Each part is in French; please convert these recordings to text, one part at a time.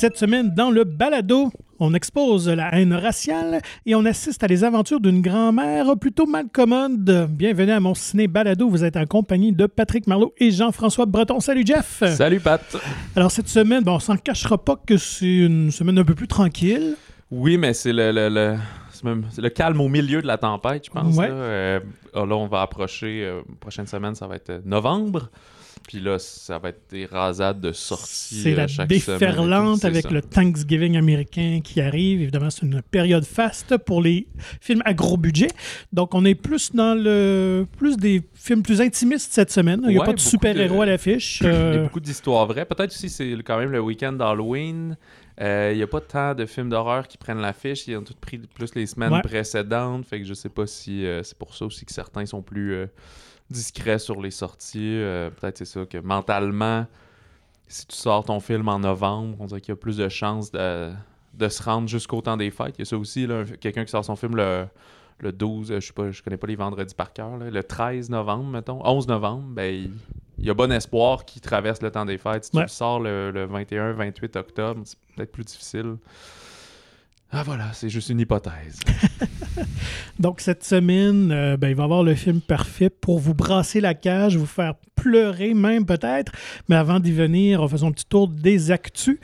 Cette semaine, dans le balado, on expose la haine raciale et on assiste à les aventures d'une grand-mère plutôt mal commode. Bienvenue à mon ciné balado. Vous êtes en compagnie de Patrick Marlot et Jean-François Breton. Salut Jeff. Salut Pat. Alors cette semaine, bon, on s'en cachera pas que c'est une semaine un peu plus tranquille. Oui, mais c'est le, le, le, c'est même- c'est le calme au milieu de la tempête, je pense. Ouais. Là, Euh, ah, là, on va approcher, euh, prochaine semaine, ça va être euh, novembre. Puis là, ça va être des rasades de sorties C'est euh, la chaque semaine. déferlante c'est avec ça. le Thanksgiving américain qui arrive. Évidemment, c'est une période faste pour les films à gros budget. Donc, on est plus dans le plus des films plus intimistes cette semaine. Il n'y a Ouais, pas de super-héros de- à l'affiche. Il y a Euh, beaucoup d'histoires vraies. Peut-être aussi, c'est quand même le week-end d'Halloween. Euh, Il n'y a pas tant de films d'horreur qui prennent l'affiche. Ils ont tous pris plus les semaines Ouais. précédentes. Fait que je sais pas si euh, c'est pour ça aussi que certains sont plus discrets sur les sorties. Euh, Peut-être c'est ça que mentalement, si tu sors ton film en novembre, on dirait qu'il y a plus de chances de, de se rendre jusqu'au temps des fêtes. Il y a ça aussi, quelqu'un qui sort son film le, le 12, euh, je sais pas, je connais pas les vendredis par cœur, là, le 13 novembre, mettons, 11 novembre, ben, il, il y a bon espoir qu'il traverse le temps des fêtes. Si Ouais. tu le sors le, le 21, 28 octobre, c'est peut-être plus difficile. Ah voilà, c'est juste une hypothèse. Donc, cette semaine, euh, ben, il va y avoir le film parfait pour vous brasser la cage, vous faire pleurer même peut-être. Mais avant d'y venir, faisons un petit tour des actus.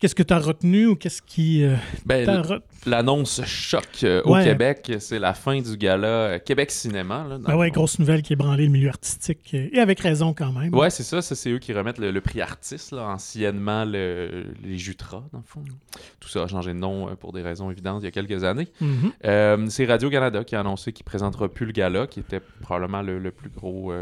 Qu'est-ce que tu as retenu ou qu'est-ce qui euh, Ben, L'annonce choc euh, au. Québec, c'est la fin du gala euh, Québec Cinéma. Là, Ben ouais, grosse nouvelle qui est branlée le milieu artistique. Et avec raison quand même. Ouais, c'est ça. ça c'est eux qui remettent le, le prix artiste, là, anciennement le- les Jutras, dans le fond. Tout ça a changé de nom pour des raisons évidentes il y a quelques années. Mhm. Euh, c'est Radio-Canada qui a annoncé qu'il présentera plus le gala, qui était probablement le, le plus gros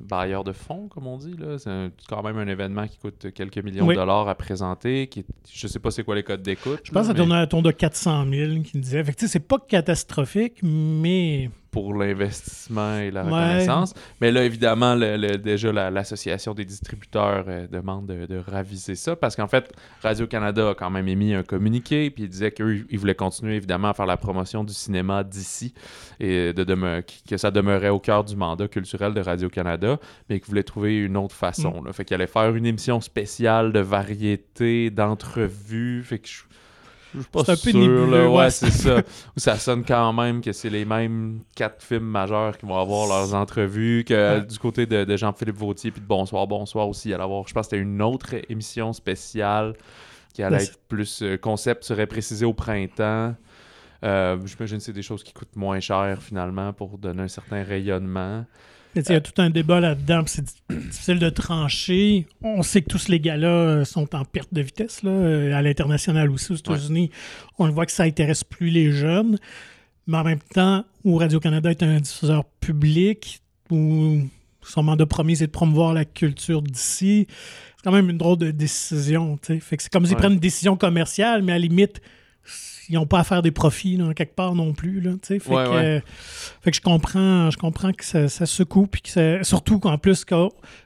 euh, bailleur de fonds, comme on dit. là. C'est un- quand même un événement qui coûte quelques millions Oui. de dollars à présenter. Qui je sais pas c'est quoi les codes d'écoute. Je pense que ça mais tournait à ton de 400 000 qui me disait. Fait c'est pas catastrophique, mais pour l'investissement et la Ouais. reconnaissance. Mais là, évidemment, le- le- déjà, la- l'association des distributeurs euh, demande de, de raviser ça parce qu'en fait, Radio-Canada a quand même émis un communiqué puis il disait qu'eux, ils voulaient continuer évidemment à faire la promotion du cinéma d'ici et de demeu- qui- que ça demeurait au cœur du mandat culturel de Radio-Canada, mais qu'ils voulaient trouver une autre façon. Là. Fait qu'il allait faire une émission spéciale de variété, d'entrevues. Fait que je je suis pas C'est un peu nébuleux, là. ouais. C'est ça. Ça sonne quand même que c'est les mêmes quatre films majeurs qui vont avoir leurs entrevues, que du côté de, de Jean-Philippe Vautier puis de Bonsoir, Bonsoir aussi, il allait avoir, je pense que c'était une autre émission spéciale qui allait être plus euh, concept, serait précisé au printemps. Euh, J'imagine que c'est des choses qui coûtent moins cher finalement pour donner un certain rayonnement. Il y a tout un débat là-dedans, c'est di- difficile de trancher. On sait que tous les gars-là euh, sont en perte de vitesse, là, euh, à l'international aussi, aux États-Unis. On le voit que ça intéresse plus les jeunes. Mais en même temps, où Radio-Canada est un diffuseur public, où son mandat premier, c'est de promouvoir la culture d'ici, c'est quand même une drôle de décision. Fait que c'est comme s'ils Ouais. prennent une décision commerciale, mais à la limite, ils n'ont pas à faire des profits là, quelque part non plus. Là, fait, Ouais, que, ouais. euh, fait que je comprends, je comprends que ça, ça secoue, puis que ça- surtout qu'en plus, que,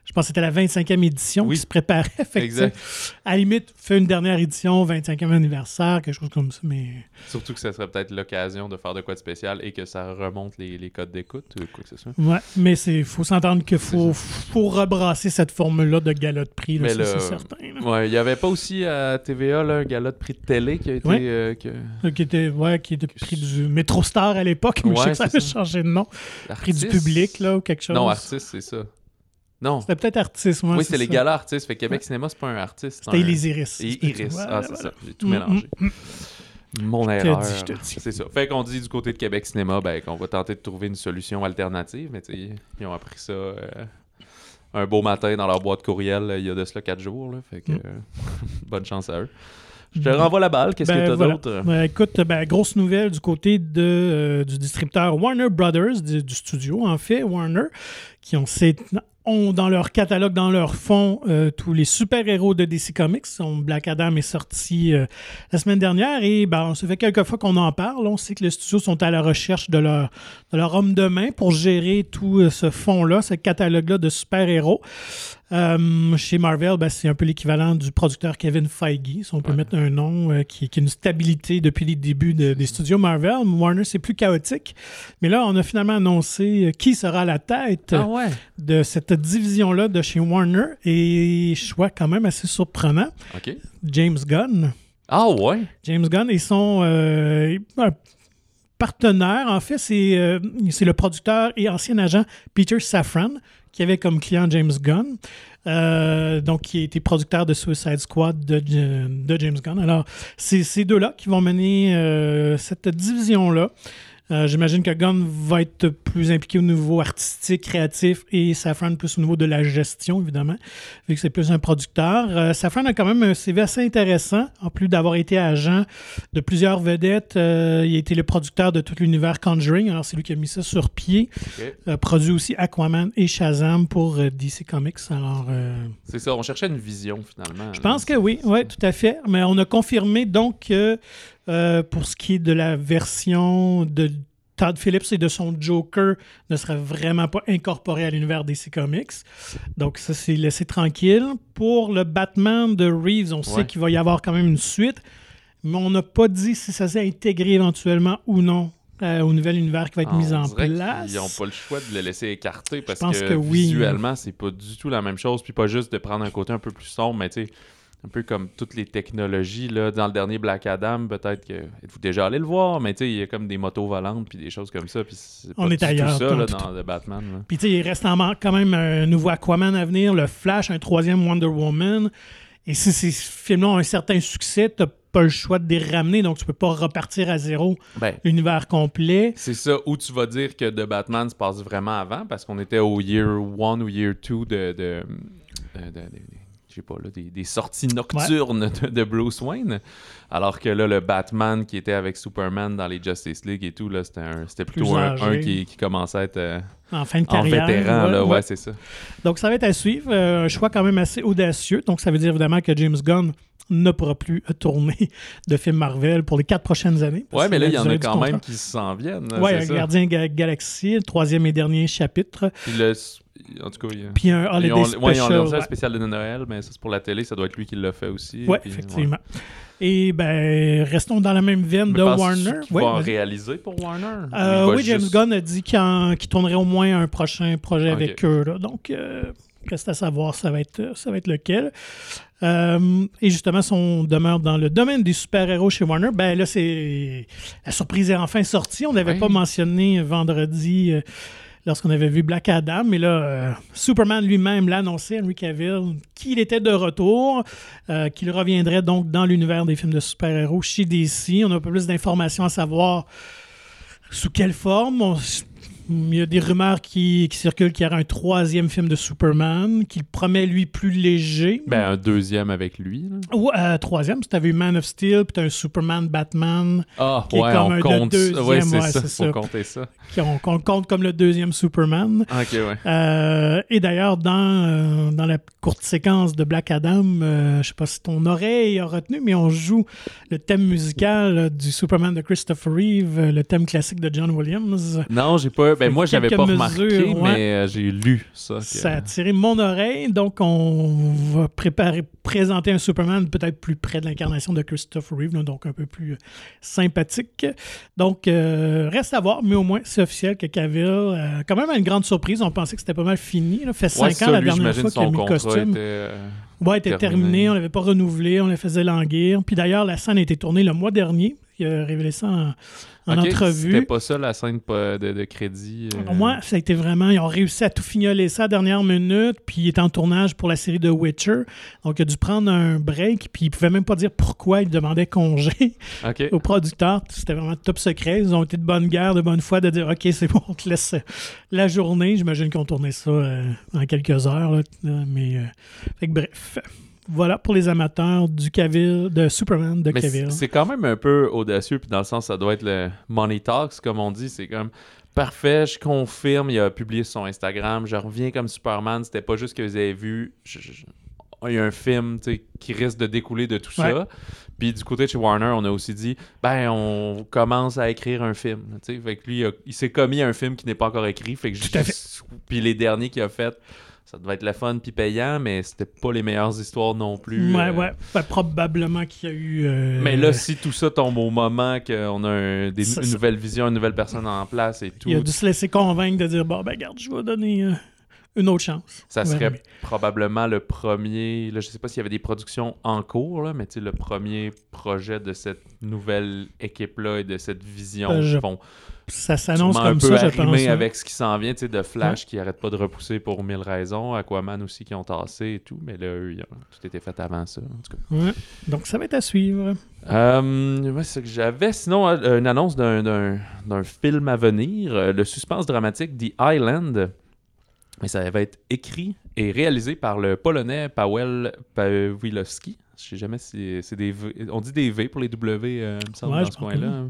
je pense que c'était la 25e édition Oui. qui se préparait. Fait que, Exact. à la limite, fais une dernière édition, 25e anniversaire, quelque chose comme ça, mais Surtout que ça serait peut-être l'occasion de faire de quoi de spécial et que ça remonte les, les codes d'écoute ou quoi que ce soit. ouais. Mais c'est faut s'entendre qu'il faut, faut rebrasser cette formule-là de gala de prix, là, Mais ça, le- c'est certain. Ouais, il y avait pas aussi à TVA là, un gala de prix de télé qui a été. Ouais. euh, que- Qui était, ouais, qui était prix du Métro Star à l'époque, mais je sais que ça c'est avait changé de nom. Prix du public, là, ou quelque chose. Non, artiste, c'est ça. Non. C'était peut-être artiste, moi. oui, c'était les galas artistes. Fait que Québec Ouais. Cinéma, c'est pas un artiste. c'est C'était un- les Iris. Et Iris. voilà, ah, c'est voilà. ça. J'ai tout Mm, mélangé. mm, mm. Mon erreur. dit, je te dis. C'est ça. Fait qu'on dit du côté de Québec Cinéma, ben, qu'on va tenter de trouver une solution alternative. Mais tu sais, ils ont appris ça euh, un beau matin dans leur boîte courriel euh, il y a de cela quatre jours. Là. Fait que Mm. euh, bonne chance à eux. Je te renvoie la balle. Qu'est-ce Ben, que tu as voilà. d'autre? Ben, écoute, ben, grosse nouvelle du côté de, euh, du distributeur Warner Brothers, du, du studio, en fait, Warner, qui ont, ont dans leur catalogue, dans leur fond, euh, tous les super-héros de DC Comics. Son Black Adam est sorti euh, la semaine dernière et ben, ça fait quelques fois qu'on en parle. On sait que les studios sont à la recherche de leur, de leur homme de main pour gérer tout ce fond-là, ce catalogue-là de super-héros. Euh, chez Marvel, ben, c'est un peu l'équivalent du producteur Kevin Feige, si on peut Ouais. mettre un nom euh, qui, qui a une stabilité depuis les débuts de- des studios Marvel. Warner, c'est plus chaotique. Mais là, on a finalement annoncé euh, qui sera à la tête Ah ouais. de cette division-là de chez Warner. Et choix quand même assez surprenant. OK. James Gunn. Ah ouais. James Gunn et son euh, partenaire, en fait, c'est c'est le producteur et ancien agent Peter Safran qui avait comme client James Gunn. euh, donc, qui été producteur de Suicide Squad de, de James Gunn. Alors, c'est ces deux-là qui vont mener euh, cette division-là. Euh, J'imagine que Gunn va être plus impliqué au niveau artistique, créatif et Safran plus au niveau de la gestion, évidemment, vu que c'est plus un producteur. Euh, Safran a quand même un CV assez intéressant, en plus d'avoir été agent de plusieurs vedettes. euh, il a été le producteur de tout l'univers Conjuring, alors c'est lui qui a mis ça sur pied. OK. Euh, produit aussi Aquaman et Shazam pour DC Comics. Alors, C'est ça, on cherchait une vision finalement. je pense que oui, ouais, tout à fait. Mais on a confirmé donc que euh, pour ce qui est de la version de Todd Phillips et de son Joker ne serait vraiment pas incorporé à l'univers DC Comics. Donc ça, c'est laissé tranquille. Pour le Batman de Reeves, on sait qu'il va y avoir quand même une suite, mais on n'a pas dit si ça s'est intégré éventuellement ou non euh, au nouvel univers qui va être Ah, mis en place. Ils n'ont pas le choix de le laisser écarter parce que, que oui. visuellement, c'est pas du tout la même chose. Puis pas juste de prendre un côté un peu plus sombre, mais tu sais, un peu comme toutes les technologies. Là, dans le dernier Black Adam, peut-être que. Êtes-vous déjà allé le voir, mais tu sais, il y a comme des motos volantes puis des choses comme ça. Puis c'est On est ailleurs, tout ça là, dans The Batman. là. Puis tu sais, il reste en manque quand même un nouveau Aquaman à venir, le Flash, un troisième Wonder Woman. Et si ces films-là ont un certain succès, t'as pas le choix de les ramener, donc tu peux pas repartir à zéro Ben, l'univers complet. C'est ça, où tu vas dire que The Batman se passe vraiment avant, parce qu'on était au year one ou year two de. de, de- de- de- je sais pas, là, des, des sorties nocturnes de, de Bruce Wayne. Alors que là, le Batman qui était avec Superman dans les Justice League et tout, là, c'était, plutôt un, un qui, qui commençait à être euh, En fin de en carrière. vétéran. ouais, là, ouais, ouais. c'est ça. Donc ça va être à suivre. Euh, un choix quand même assez audacieux. Donc ça veut dire évidemment que James Gunn ne pourra plus tourner de films Marvel pour les quatre prochaines années. que mais là, il y en a quand contrat- même qui s'en viennent. ça. Gardien Ga- Galaxy, le troisième et dernier chapitre. Puis le- en tout cas, il y a- Puis un Holiday ils ont, Special. ouais, ils ont lancé un ouais. spécial de Noël, mais ça c'est pour la télé, ça doit être lui qui l'a fait aussi. Puis, effectivement. Et ben, restons dans la même veine Mais de Warner. qu'il Ouais, va en vas-y. réaliser pour Warner? Euh, oui, James juste- Gunn a dit qu'il tournerait au moins un prochain projet avec eux. là. Donc, euh, reste à savoir, ça va être, ça va être lequel. Euh, et justement, si on demeure dans le domaine des super-héros chez Warner, ben là, c'est la surprise est enfin sortie. On n'avait pas mentionné vendredi euh, lorsqu'on avait vu Black Adam, mais là, euh, Superman lui-même l'a annoncé, Henry Cavill, qu'il était de retour, euh, qu'il reviendrait donc dans l'univers des films de super-héros chez DC. On a un peu plus d'informations à savoir sous quelle forme. Il y a des rumeurs qui, qui circulent qu'il y aura un troisième film de Superman, qu'il promet, lui, plus léger. Ben, un deuxième avec lui. là. Ou euh, troisième, si tu avais eu Man of Steel, puis un Superman Batman, Ah, Qui est ouais, comme un on de compte deuxième, Ouais, c'est ouais, ça. c'est Faut ça. compter ça. on- compte comme le deuxième Superman. Ok, ouais. Euh, et d'ailleurs, dans, euh, dans la courte séquence de Black Adam, euh, je sais pas si ton oreille a retenu, mais on joue le thème musical du Superman de Christopher Reeve, le thème classique de John Williams. Non, j'ai pas. Ben, moi, j'avais pas remarqué, mesures, ouais. mais euh, j'ai lu ça. que- Ça a attiré mon oreille, donc on va préparer, présenter un Superman peut-être plus près de l'incarnation de Christopher Reeve, là, donc un peu plus euh, sympathique. Donc, euh, reste à voir, mais au moins, c'est officiel que Cavill, euh, quand même à une grande surprise, on pensait que c'était pas mal fini. Là. fait cinq Ouais, ans la lui, dernière fois qu'il a mis le costume. était. Ouais, était terminé. terminé, on l'avait pas renouvelé, on le faisait languir. Puis d'ailleurs, la scène a été tournée le mois dernier. Il a révélé ça en, en ok, entrevue. C'était pas ça la scène de, de crédit. euh, moins, ça a été vraiment. Ils ont réussi à tout fignoler ça à la dernière minute. Puis il est en tournage pour la série de Witcher. Donc il a dû prendre un break. Puis il pouvait même pas dire pourquoi il demandait congé Ok. au producteur. C'était vraiment top secret. Ils ont été de bonne guerre, de bonne foi de dire OK, c'est bon, on te laisse la journée. J'imagine qu'ils ont tourné ça euh, en quelques heures. là. Mais euh, fait que bref. Voilà pour les amateurs du Cavill, de Superman de Cavill. c'est quand même un peu audacieux, puis dans le sens, ça doit être le money talks, comme on dit. C'est comme parfait, je confirme, il a publié sur son Instagram, je reviens comme Superman. C'était pas juste que vous avez vu. je- je- il y a un film qui risque de découler de tout Ouais. ça. Puis du côté de chez Warner, on a aussi dit ben on commence à écrire un film. Fait que lui, il, s'est commis un film qui n'est pas encore écrit. Fait que Tout à juste- Puis les derniers qu'il a fait, ça devait être le fun puis payant, mais c'était pas les meilleures histoires non plus. Ouais, euh. ouais. Ben, probablement qu'il y a eu. euh, Mais là, si tout ça tombe au moment qu'on a un- des- Ça, une ça- nouvelle vision, une nouvelle personne en place et tout, Il a dû se laisser convaincre de dire bon, ben, regarde, je vais donner euh, une autre chance. ça Ouais, serait mais- probablement le premier. Là, je sais pas s'il y avait des productions en cours, là, mais tu sais, le premier projet de cette nouvelle équipe-là et de cette vision. Euh, je Ça s'annonce sûrement un comme peu ça, je pense. hein. avec ce qui s'en vient, tu sais, de Flash qui arrête pas de repousser pour mille raisons, Aquaman aussi qui ont tassé et tout, mais là, eux, ils ont- tout était fait avant ça. En tout cas. Ouais. Donc, ça va être à suivre. Euh, ouais, c'est ce que j'avais. Sinon, euh, une annonce d'un- d'un d'un film à venir, euh, le suspense dramatique The Island. Mais ça va être écrit et réalisé par le Polonais Paweł Pawilowski. Je sais jamais si c'est des V. On dit des V pour les W, euh, il me semble, Ouais, dans ce coin-là.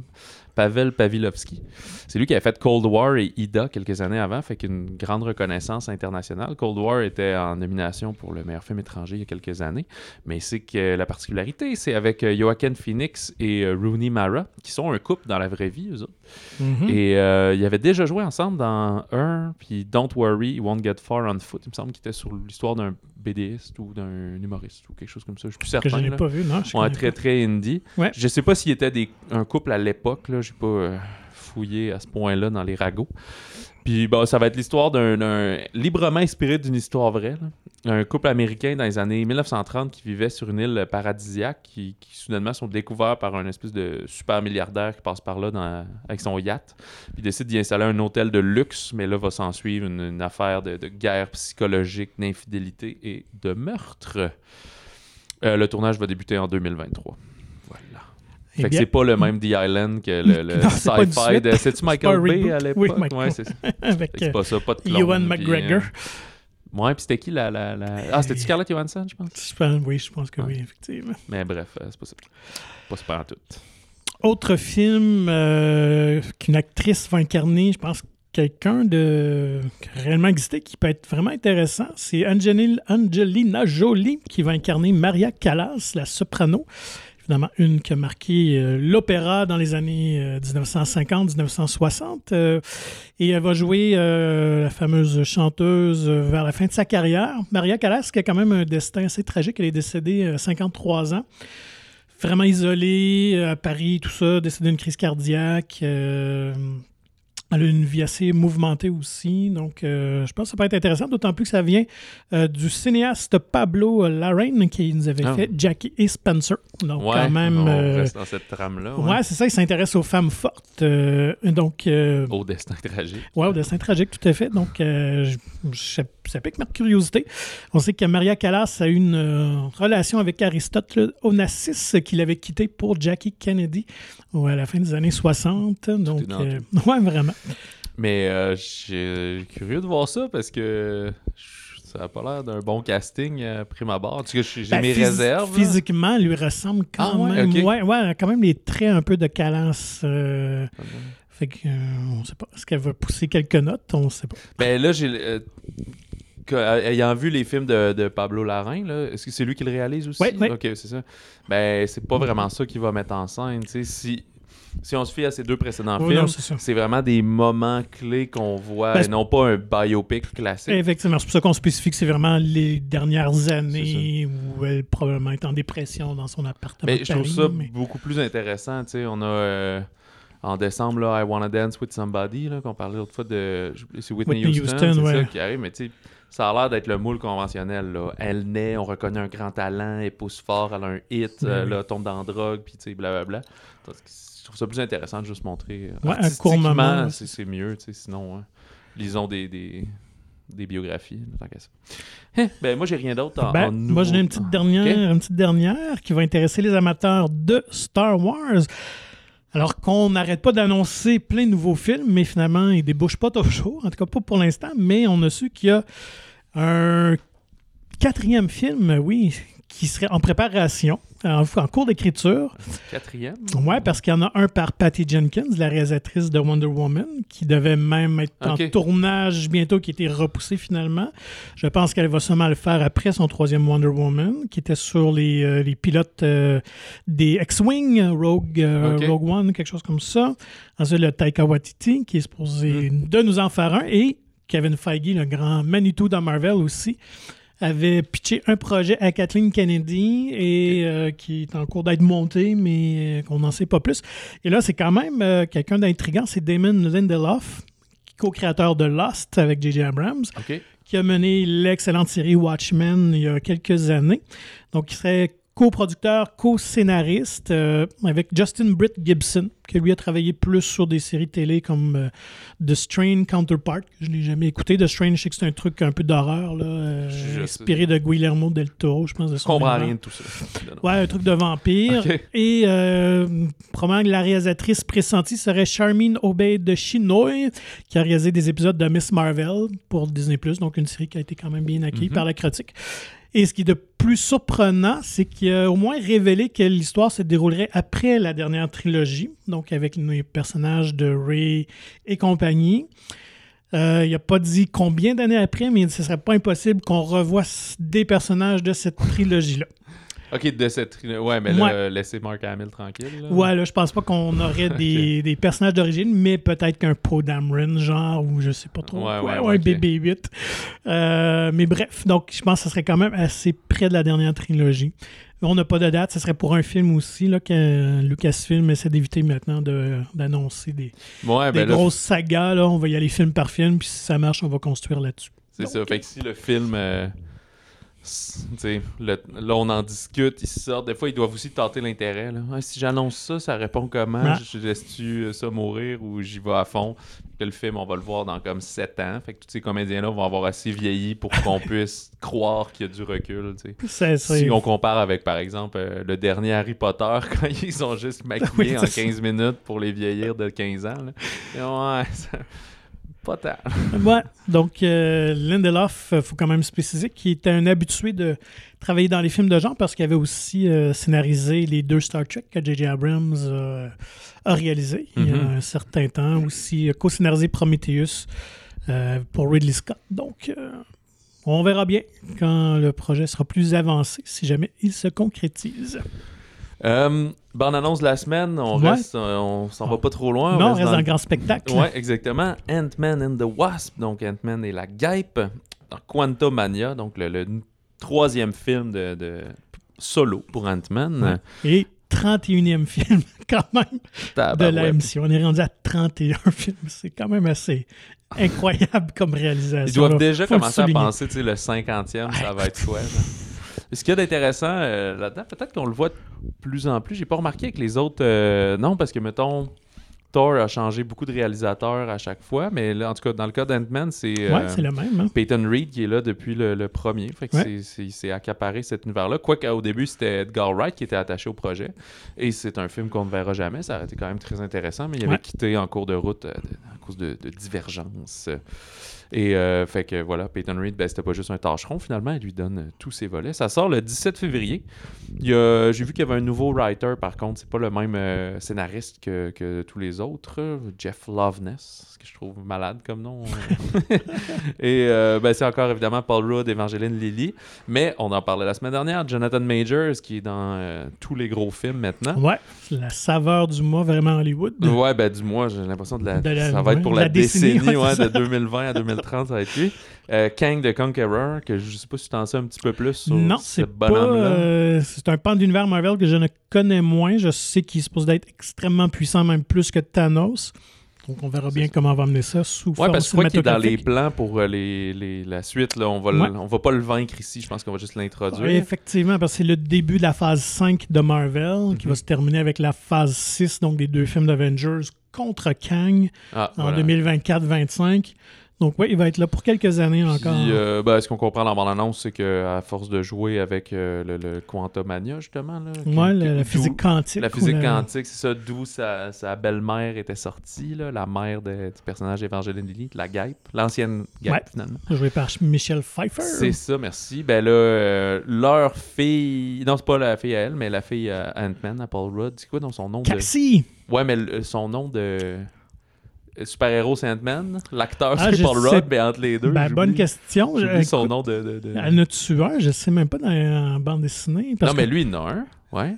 Que. Pavel Pawilowski. C'est lui qui a fait Cold War et Ida quelques années avant, fait qu'une grande reconnaissance internationale. Cold War était en nomination pour le meilleur film étranger il y a quelques années, mais c'est que la particularité, c'est avec euh, Joaquin Phoenix et euh, Rooney Mara, qui sont un couple dans la vraie vie, eux autres. Mhm. Et euh, ils avaient déjà joué ensemble dans un, puis Don't Worry, You Won't Get Far on Foot. Il me semble qu'il était sur l'histoire d'un BDiste ou d'un humoriste ou quelque chose comme ça. Je suis plus que certain. je n'ai là. pas vu, non? je Ouais, très pas. très indie. Ouais. Je sais pas s'il était des, un couple à l'époque, j'ai pas euh, fouillé à ce point-là dans les ragots. Puis bah, ça va être l'histoire d'un, librement inspiré d'une histoire vraie. Un couple américain dans les années 1930 qui vivait sur une île paradisiaque qui, qui soudainement sont découverts par un espèce de super milliardaire qui passe par là avec son yacht. Puis décide d'y installer un hôtel de luxe, mais là va s'en suivre une, affaire de, de guerre psychologique, d'infidélité et de meurtre. Euh, le tournage va débuter en 2023. Eh Fait que bien, c'est pas le même The Island que le, le sci-fi de. C'est-tu Michael Bay à Oui, l'époque? Michael. ouais, c'est ça. Fait avec que c'est euh, pas ça, pas de clone. Ewan puis, McGregor. euh, Ouais, puis c'était qui la, la, la- Ah, c'était Scarlett Johansson, je pense? Oui, je pense que oui, effectivement. Mais bref, euh, c'est pas ça. Pas super en tout. Autre film euh, qu'une actrice va incarner, je pense quelqu'un de qui a réellement existé qui peut être vraiment intéressant, c'est Angelina Jolie qui va incarner Maria Callas, la soprano. Une qui a marqué euh, l'opéra dans les années euh, 1950-1960. euh, et elle va jouer euh, la fameuse chanteuse euh, vers la fin de sa carrière. Maria Callas, qui a quand même un destin assez tragique. Elle est décédée à 53 ans vraiment isolée euh, à Paris, tout ça, décédée d'une crise cardiaque. euh, elle a une vie assez mouvementée aussi. Donc, euh, je pense que ça peut être intéressant, d'autant plus que ça vient euh, du cinéaste Pablo Larraine qui nous avait Ah. fait Jackie et Spencer. Donc, Ouais, quand même. on euh, reste dans cette trame-là. ouais, Ouais. c'est ça, il s'intéresse aux femmes fortes. euh, donc, Au destin tragique. Ouais, au destin tragique, tout à fait. Donc, je- je- ça pique ma curiosité. On sait que Maria Callas a eu une euh, relation avec Aristote Onassis, qu'il avait quitté pour Jackie Kennedy ouais, à la fin des années 60. Donc, euh, ouais, vraiment. Mais euh, je suis curieux de voir ça parce que ça a pas l'air d'un bon casting euh, prime abord. En tout cas, j'ai j'ai Ben, mes phys- réserves. Physiquement, elle lui ressemble quand Ah ouais, même. Ouais, ouais, quand même les traits un peu de Callas. euh, fait que, euh, on sait pas. Est-ce qu'elle va pousser quelques notes? On sait pas. Ben là, j'ai. Euh, ayant vu les films de, de Pablo Larrain, là, est-ce que c'est lui qui le réalise aussi? Ouais, ouais. Ok, c'est ça. Ben, c'est pas vraiment ça qu'il va mettre en scène. Si, si on se fie à ces deux précédents Oui, non, films, c'est vraiment des moments clés qu'on voit Ben, et non pas un biopic classique. Effectivement, c'est pour ça qu'on spécifie que c'est vraiment les dernières années où elle probablement est en dépression dans son appartement. Mais de je trouve ça mais- beaucoup plus intéressant. On a euh, en décembre là, I Wanna Dance with Somebody, qu'on parlait l'autre fois de. Whitney, Whitney Houston, Houston, ouais. ça qui arrive, mais tu sais, ça a l'air d'être le moule conventionnel. Là. Elle naît, on reconnaît un grand talent, elle pousse fort, elle a un hit, Ben euh, là, tombe dans la drogue, puis tu sais, blablabla. Je trouve ça plus intéressant de juste montrer. euh, Ouais, un court moment, c'est mieux, tu sais, sinon, hein, lisons des. des des biographies, tant qu'à ça. Hein, ben, moi, j'ai rien d'autre en, Ben, en moi, j'en ai une petite dernière, une petite dernière qui va intéresser les amateurs de Star Wars. Alors qu'on n'arrête pas d'annoncer plein de nouveaux films, mais finalement, ils débouchent pas toujours, en tout cas pas pour l'instant, mais on a su qu'il y a un quatrième film, oui, qui serait en préparation, en, en cours d'écriture. Quatrième. Ouais, parce qu'il y en a un par Patty Jenkins, la réalisatrice de Wonder Woman, qui devait même être en tournage bientôt, qui a été repoussé finalement. Je pense qu'elle va seulement le faire après son troisième Wonder Woman, qui était sur les, euh, les pilotes euh, des X-Wing, Rogue, euh. Rogue One, quelque chose comme ça. Ensuite, le Taika Waititi, qui est supposé de nous en faire un, et Kevin Feige, le grand Manitou dans Marvel aussi, avait pitché un projet à Kathleen Kennedy et euh, qui est en cours d'être monté, mais euh, qu'on n'en sait pas plus. Et là, c'est quand même euh, quelqu'un d'intrigant, c'est Damon Lindelof, co-créateur de Lost avec J.J. Abrams, qui a mené l'excellente série Watchmen il y a quelques années. Donc, il serait coproducteur, co-scénariste euh, avec Justin Britt Gibson, qui lui a travaillé plus sur des séries télé comme euh, The Strain Counterpart, que je ne l'ai jamais écouté. The Strain, je sais que c'est un truc un peu d'horreur, là, euh, inspiré de Guillermo del Toro, je pense. De Je comprends rien de tout ça. Ouais, un truc de vampire. Et probablement que la réalisatrice pressentie serait Charmine Obey de Chinoy, qui a réalisé des épisodes de Miss Marvel pour Disney+, donc une série qui a été quand même bien accueillie Mhm. par la critique. Et ce qui est de plus surprenant, c'est qu'il a au moins révélé que l'histoire se déroulerait après la dernière trilogie, donc avec les personnages de Ray et compagnie. Euh, il n'a pas dit combien d'années après, mais ce serait pas impossible qu'on revoie des personnages de cette trilogie-là. OK, de cette... tri- Ouais, mais là, Ouais. laissez Mark Hamill tranquille. là. Ouais, là, je pense pas qu'on aurait des, des personnages d'origine, mais peut-être qu'un Poe Dameron, genre, ou je sais pas trop. Ouais, quoi, ouais, ou ouais, un ok. BB-8. Euh, mais bref, donc je pense que ce serait quand même assez près de la dernière trilogie. On n'a pas de date, ce serait pour un film aussi, là, que Lucasfilm essaie d'éviter maintenant de- d'annoncer des, Ouais, des ben là, grosses sagas. Là, on va y aller film par film, puis si ça marche, on va construire là-dessus. c'est ça. Fait que si le film... euh, le- là, on en discute, ils sortent. Des fois, ils doivent aussi tenter l'intérêt. Ah, si j'annonce ça, ça répond comment? Je laisse-tu euh, ça mourir ou j'y vais à fond? Que le film, on va le voir dans comme 7 ans. Fait que tous ces comédiens-là vont avoir assez vieilli pour qu'on puisse croire qu'il y a du recul, Si on compare avec, par exemple, euh, le dernier Harry Potter, quand ils ont juste maquillé Oui, en c'est 15 minutes pour les vieillir de 15 ans. là. Et ouais, ça- pas tant. Ouais, donc euh, Lindelof, il faut quand même se préciser qu'il était un habitué de travailler dans les films de genre parce qu'il avait aussi euh, scénarisé les deux Star Trek que J.J. Abrams euh, a réalisé il y a Mhm. un certain temps. Aussi euh, co-scénarisé Prometheus euh, pour Ridley Scott. Donc, euh, on verra bien quand le projet sera plus avancé, si jamais il se concrétise. Euh, bonne annonce de la semaine, on Ouais. reste, euh, on s'en va pas trop loin. non, on reste reste dans le- grand spectacle. Ouais, exactement. Ant-Man and the Wasp, donc Ant-Man et la guêpe, dans Quantumania, donc le, le troisième film de, de solo pour Ant-Man. Ouais. Et 31e film, quand même. de la MCU. On est rendu à 31 films. C'est quand même assez incroyable comme réalisation. Ils doivent là. déjà Faut commencer à penser, tu sais, le 50e, ça va être chouette. Ce qu'il y a d'intéressant euh, là-dedans, peut-être qu'on le voit de plus en plus. J'ai pas remarqué avec les autres. euh, non, parce que, mettons, Thor a changé beaucoup de réalisateurs à chaque fois, mais là, en tout cas, dans le cas d'Ant-Man, c'est. euh, Ouais, c'est le même. hein. Peyton Reed qui est là depuis le, le premier. Fait que Ouais. c'est- c'est- il s'est accaparé cet univers-là. Quoique au début, c'était Edgar Wright qui était attaché au projet. Et c'est un film qu'on ne verra jamais. Ça aurait été quand même très intéressant, mais il avait Ouais. quitté en cours de route euh, à cause de, de divergences. Et euh, fait que voilà, Peyton Reed, ben, c'était pas juste un tâcheron finalement, il lui donne euh, tous ses volets. Ça sort le 17 février. J'ai vu qu'il y avait un nouveau writer par contre, c'est pas le même euh, scénariste que, que tous les autres. Jeff Loveness, ce que je trouve malade comme nom. Et euh, ben, c'est encore évidemment Paul Rudd, Evangeline Lilly. Mais on en parlait la semaine dernière, Jonathan Majors qui est dans tous les gros films maintenant. Ouais, la saveur du mois vraiment Hollywood. Ouais, ben du moins, j'ai l'impression de la, De la- ça va être pour la, la décennie, décennie, ouais, de 2020 à 2030, ça va être lui. Euh, Kang the Conqueror, que je sais pas si tu t'en sais un petit peu plus sur Non, ce bonhomme-là. euh, c'est un pan d'univers Marvel que je ne connais moins. Je sais qu'il est supposé d'être extrêmement puissant, même plus que Thanos. Donc, on verra bien comment on va amener ça sous Ouais, forme parce que je crois qu'il est dans les plans pour euh, les, les- la suite. Là, on va le- Ouais. on va pas le vaincre ici, je pense qu'on va juste l'introduire. Effectivement, parce que c'est le début de la phase 5 de Marvel, qui Mhm. va se terminer avec la phase 6, donc des deux films d'Avengers contre Kang Ah, en voilà. 2024-25. Donc, oui, il va être là pour quelques années encore. Puis, euh, ben, ce qu'on comprend dans l'annonce, c'est qu'à force de jouer avec euh, le, le Quantumania, justement. Là, ouais, la, physique quantique. La physique quantique, c'est ça, d'où sa, sa belle-mère était sortie, là, la mère de- du personnage Evangeline Lilly, la guêpe, l'ancienne guêpe Ouais. finalement. Joué par Michelle Pfeiffer. C'est ça, merci. Ben là, euh, leur fille, non, c'est pas la fille à elle, mais la fille à Ant-Man, à Paul Rudd, c'est quoi dans son nom de... Cassie! Ouais, mais son nom de super-héros, c'est Ant-Man. L'acteur, Ah, c'est Paul Rudd, mais entre les deux, Ben, bonne question. Je- son nom de... de- de- un? Je sais même pas dans la bande dessinée. Parce Non, mais lui, il en a un, ouais.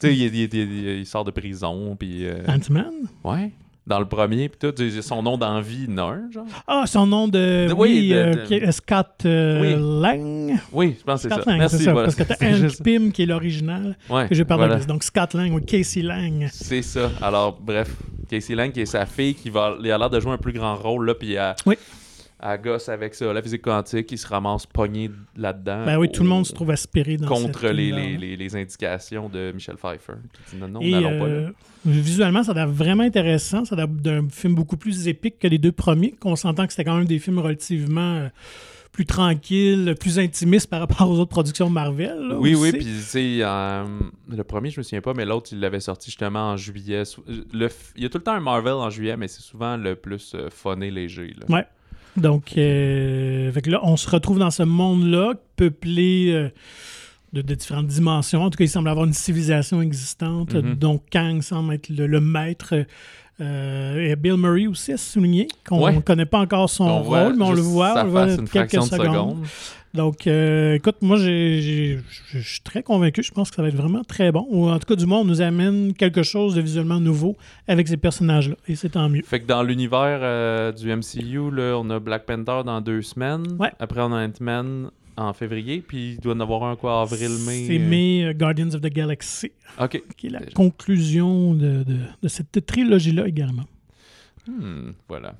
Tu sais, il, il- il- il- il sort de prison, puis... euh, Ant-Man? Ouais. dans le premier, puis tout, son nom d'envie, non, genre. Ah, son nom de. De- oui, de- euh, de- qui est Scott euh, Oui. Lang? Oui, je pense que c'est ça. Lang, Merci, ça. voilà. Parce que t'as Hank juste- Pym qui est l'original Ouais, que j'ai parlé. voilà. Donc Scott Lang ou Casey Lang. C'est ça. Alors, bref, Casey Lang, qui est sa fille, qui va, il a l'air de jouer un plus grand rôle, là, puis elle, Oui. elle gosse avec ça, la physique quantique, il se ramasse pogné là-dedans. Ben oui, tout le monde se trouve aspiré dans Contre les, les, les, les indications de Michel Pfeiffer. Qui dit non, non, Et n'allons pas là. euh, visuellement, ça a l'air vraiment intéressant. Ça a l'air d'un film beaucoup plus épique que les deux premiers, qu'on s'entend que c'était quand même des films relativement euh, plus tranquilles, plus intimistes par rapport aux autres productions Marvel. là, Oui, oui, puis tu sais, euh, le premier, je me souviens pas, mais l'autre, il l'avait sorti justement en juillet. Le, f- il y a tout le temps un Marvel en juillet, mais c'est souvent le plus euh, funné léger. Là. Ouais. Donc, euh, fait que là, on se retrouve dans ce monde-là, peuplé euh, de, de différentes dimensions. En tout cas, il semble avoir une civilisation existante, Mhm. dont Kang semble être le, le maître. Euh, et Bill Murray aussi à souligner, qu'on Ouais. ne connaît pas encore son On rôle, mais on le voit, on le voit face une quelques secondes. seconde. Donc, euh, écoute, moi, je je suis très convaincu. Je pense que ça va être vraiment très bon. Ou en tout cas, du moins, on nous amène quelque chose de visuellement nouveau avec ces personnages-là. Et c'est tant mieux. Fait que dans l'univers euh, du MCU, là, on a Black Panther dans deux semaines. Ouais. Après, on a Ant-Man en février. Puis il doit en avoir un quoi, avril, mai. C'est euh, mai euh, Guardians of the Galaxy, Ok. qui est la Déjà. conclusion de, de- de cette trilogie-là également. Hmm, voilà.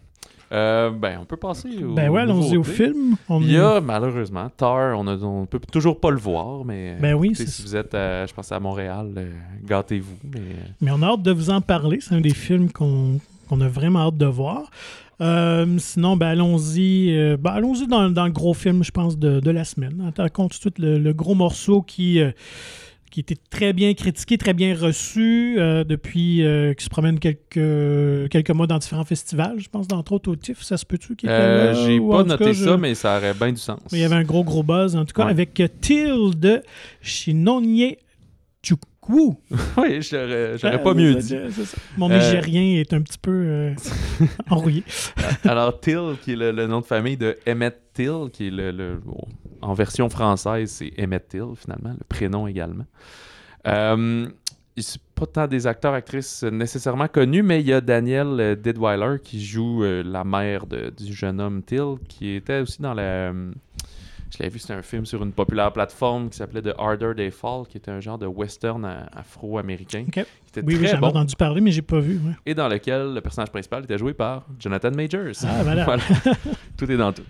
Euh, ben, on peut passer au. ben ouais, allons-y au film. On- Il y a malheureusement Tar, on, on peut toujours pas le voir, mais Ben oui, si vous êtes, à, je pense, à Montréal, euh, gâtez-vous. Mais euh, Mais on a hâte de vous en parler. C'est un des films qu'on qu'on a vraiment hâte de voir. Euh, sinon, ben allons-y euh, ben, allons-y dans, dans le gros film, je pense, de, de la semaine. Attaquons tout de suite le, le gros morceau qui, euh, qui était très bien critiqué, très bien reçu depuis qu'il se promène quelques, quelques mois dans différents festivals. Je pense, d'entre autres au TIFF, ça se peut-tu qu'il était là, j'ai pas noté cas, ça, je- mais ça aurait bien du sens. Il y avait un gros, gros buzz, en tout cas, Ouais. avec euh, Till oui, j'aurais j'aurais Euh, pas mieux dit. c'est ça. Mon Euh, Nigérien est un petit peu euh, enrouillé. Alors, Till, qui est le, le nom de famille de Emmett Till, qui est le, le- bon, en version française, c'est Emmett Till, finalement, le prénom également. Euh, c'est pas tant des acteurs, actrices nécessairement connus, mais il y a Daniel euh, Deadweiler qui joue euh, la mère de- du jeune homme Till, qui était aussi dans la. Je l'avais vu, c'était un film sur une populaire plateforme qui s'appelait The Harder They Fall, qui était un genre de western afro-américain. Oui, oui, bon entendu parler, mais j'ai pas vu. ouais. et dans lequel le personnage principal était joué par Jonathan Majors. Ah, voilà. tout est dans tout.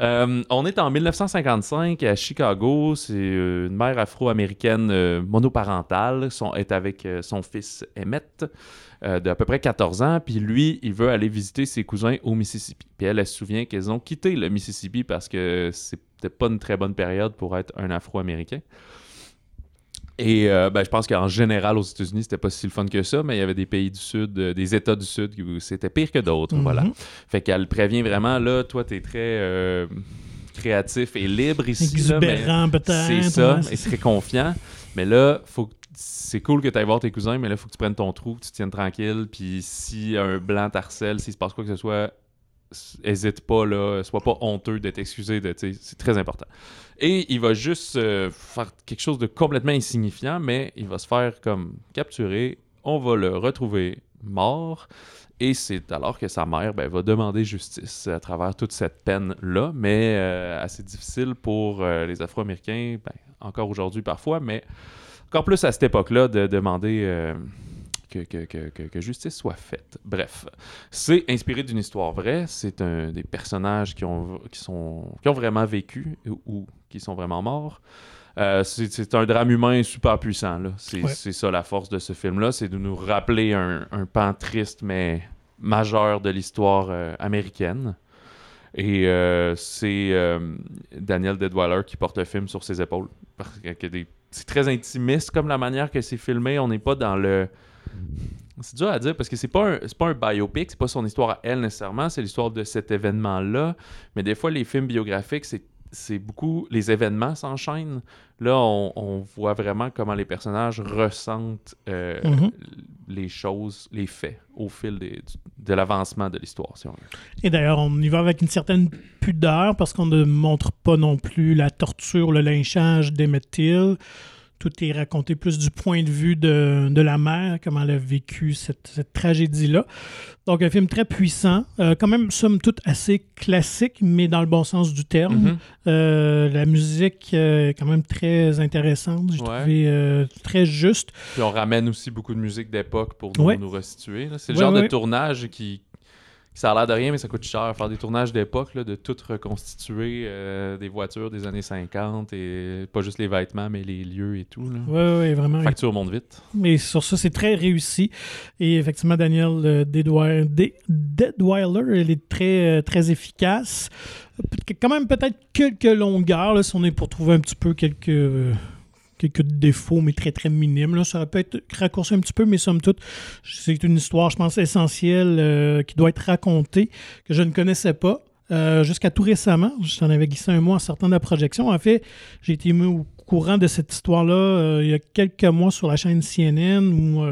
Euh, on est en 1955 à Chicago. C'est euh, une mère afro-américaine euh, monoparentale. Son, est avec euh, son fils Emmett. Euh, de à peu près 14 ans, puis lui, il veut aller visiter ses cousins au Mississippi. Puis elle, elle se souvient qu'elles ont quitté le Mississippi parce que c'était pas une très bonne période pour être un Afro-Américain. Et euh, ben, je pense qu'en général, aux États-Unis, c'était pas si le fun que ça, mais il y avait des pays du Sud, euh, des États du Sud où c'était pire que d'autres. Mhm. Voilà. Fait qu'elle prévient vraiment, là, toi, t'es très euh, créatif et libre ici. Exubérant, peut-être. C'est ça, ouais, et très confiant. Mais là, faut que- c'est cool que tu ailles voir tes cousins, mais là, il faut que tu prennes ton trou, que tu te tiennes tranquille. Puis si un blanc t'harcèle, s'il se passe quoi que ce soit, hésite pas, là, sois pas honteux. De, sais, c'est très important. Et il va juste euh, faire quelque chose de complètement insignifiant, mais il va se faire comme capturer. On va le retrouver mort. Et c'est alors que sa mère ben, va demander justice à travers toute cette peine-là, mais euh, assez difficile pour euh, les Afro-Américains, ben, encore aujourd'hui parfois, mais encore plus à cette époque-là de demander euh, que, que- que- que- que justice soit faite. Bref, c'est inspiré d'une histoire vraie, c'est un des personnages qui ont, qui sont, qui ont vraiment vécu ou, ou qui sont vraiment morts. Euh, c'est un drame humain super puissant. C'est Ouais. ça la force de ce film-là, c'est de nous rappeler un, un pan triste mais majeur de l'histoire euh, américaine. Et euh, c'est euh, Daniel Deadweiler qui porte le film sur ses épaules. C'est très intimiste comme la manière que c'est filmé. On n'est pas dans le. C'est dur à dire parce que c'est pas un, pas un biopic, c'est pas son histoire à elle nécessairement, c'est l'histoire de cet événement-là. Mais des fois, les films biographiques, c'est c'est beaucoup. Les événements s'enchaînent. Là, on, on voit vraiment comment les personnages ressentent euh, Mhm. les choses, les faits au fil des- de l'avancement de l'histoire, si on veut. Et d'ailleurs, on y va avec une certaine pudeur parce qu'on ne montre pas non plus la torture, le lynchage d'Emmett Till. Tout est raconté plus du point de vue de, de la mère, comment elle a vécu cette, cette tragédie-là. Donc, un film très puissant, euh, quand même, somme toute, assez classique, mais dans le bon sens du terme. Mhm. Euh, la musique euh, est quand même très intéressante, j'ai Ouais. trouvé euh, très juste. Puis on ramène aussi beaucoup de musique d'époque pour nous, Ouais. nous restituer. C'est le Ouais, genre de tournage qui, ça a l'air de rien, mais ça coûte cher. Faire des tournages d'époque, de tout reconstituer, euh, des voitures des années 50, et pas juste les vêtements, mais les lieux et tout. Là. Oui, oui, vraiment. Facture monte vite. Mais sur ça, c'est très réussi. Et effectivement, Daniel euh, Deadweiler, elle est très, euh, très efficace. Quand même, peut-être quelques longueurs, là, si on est pour trouver un petit peu quelques, quelques défauts, mais très, très minimes. Là. Ça peut être raccourci un petit peu, mais somme toute, c'est une histoire, je pense, essentielle euh, qui doit être racontée, que je ne connaissais pas. euh, Jusqu'à tout récemment, j'en avais glissé un mois en sortant de la projection. En fait, j'ai été mis au courant de cette histoire-là euh, il y a quelques mois sur la chaîne CNN où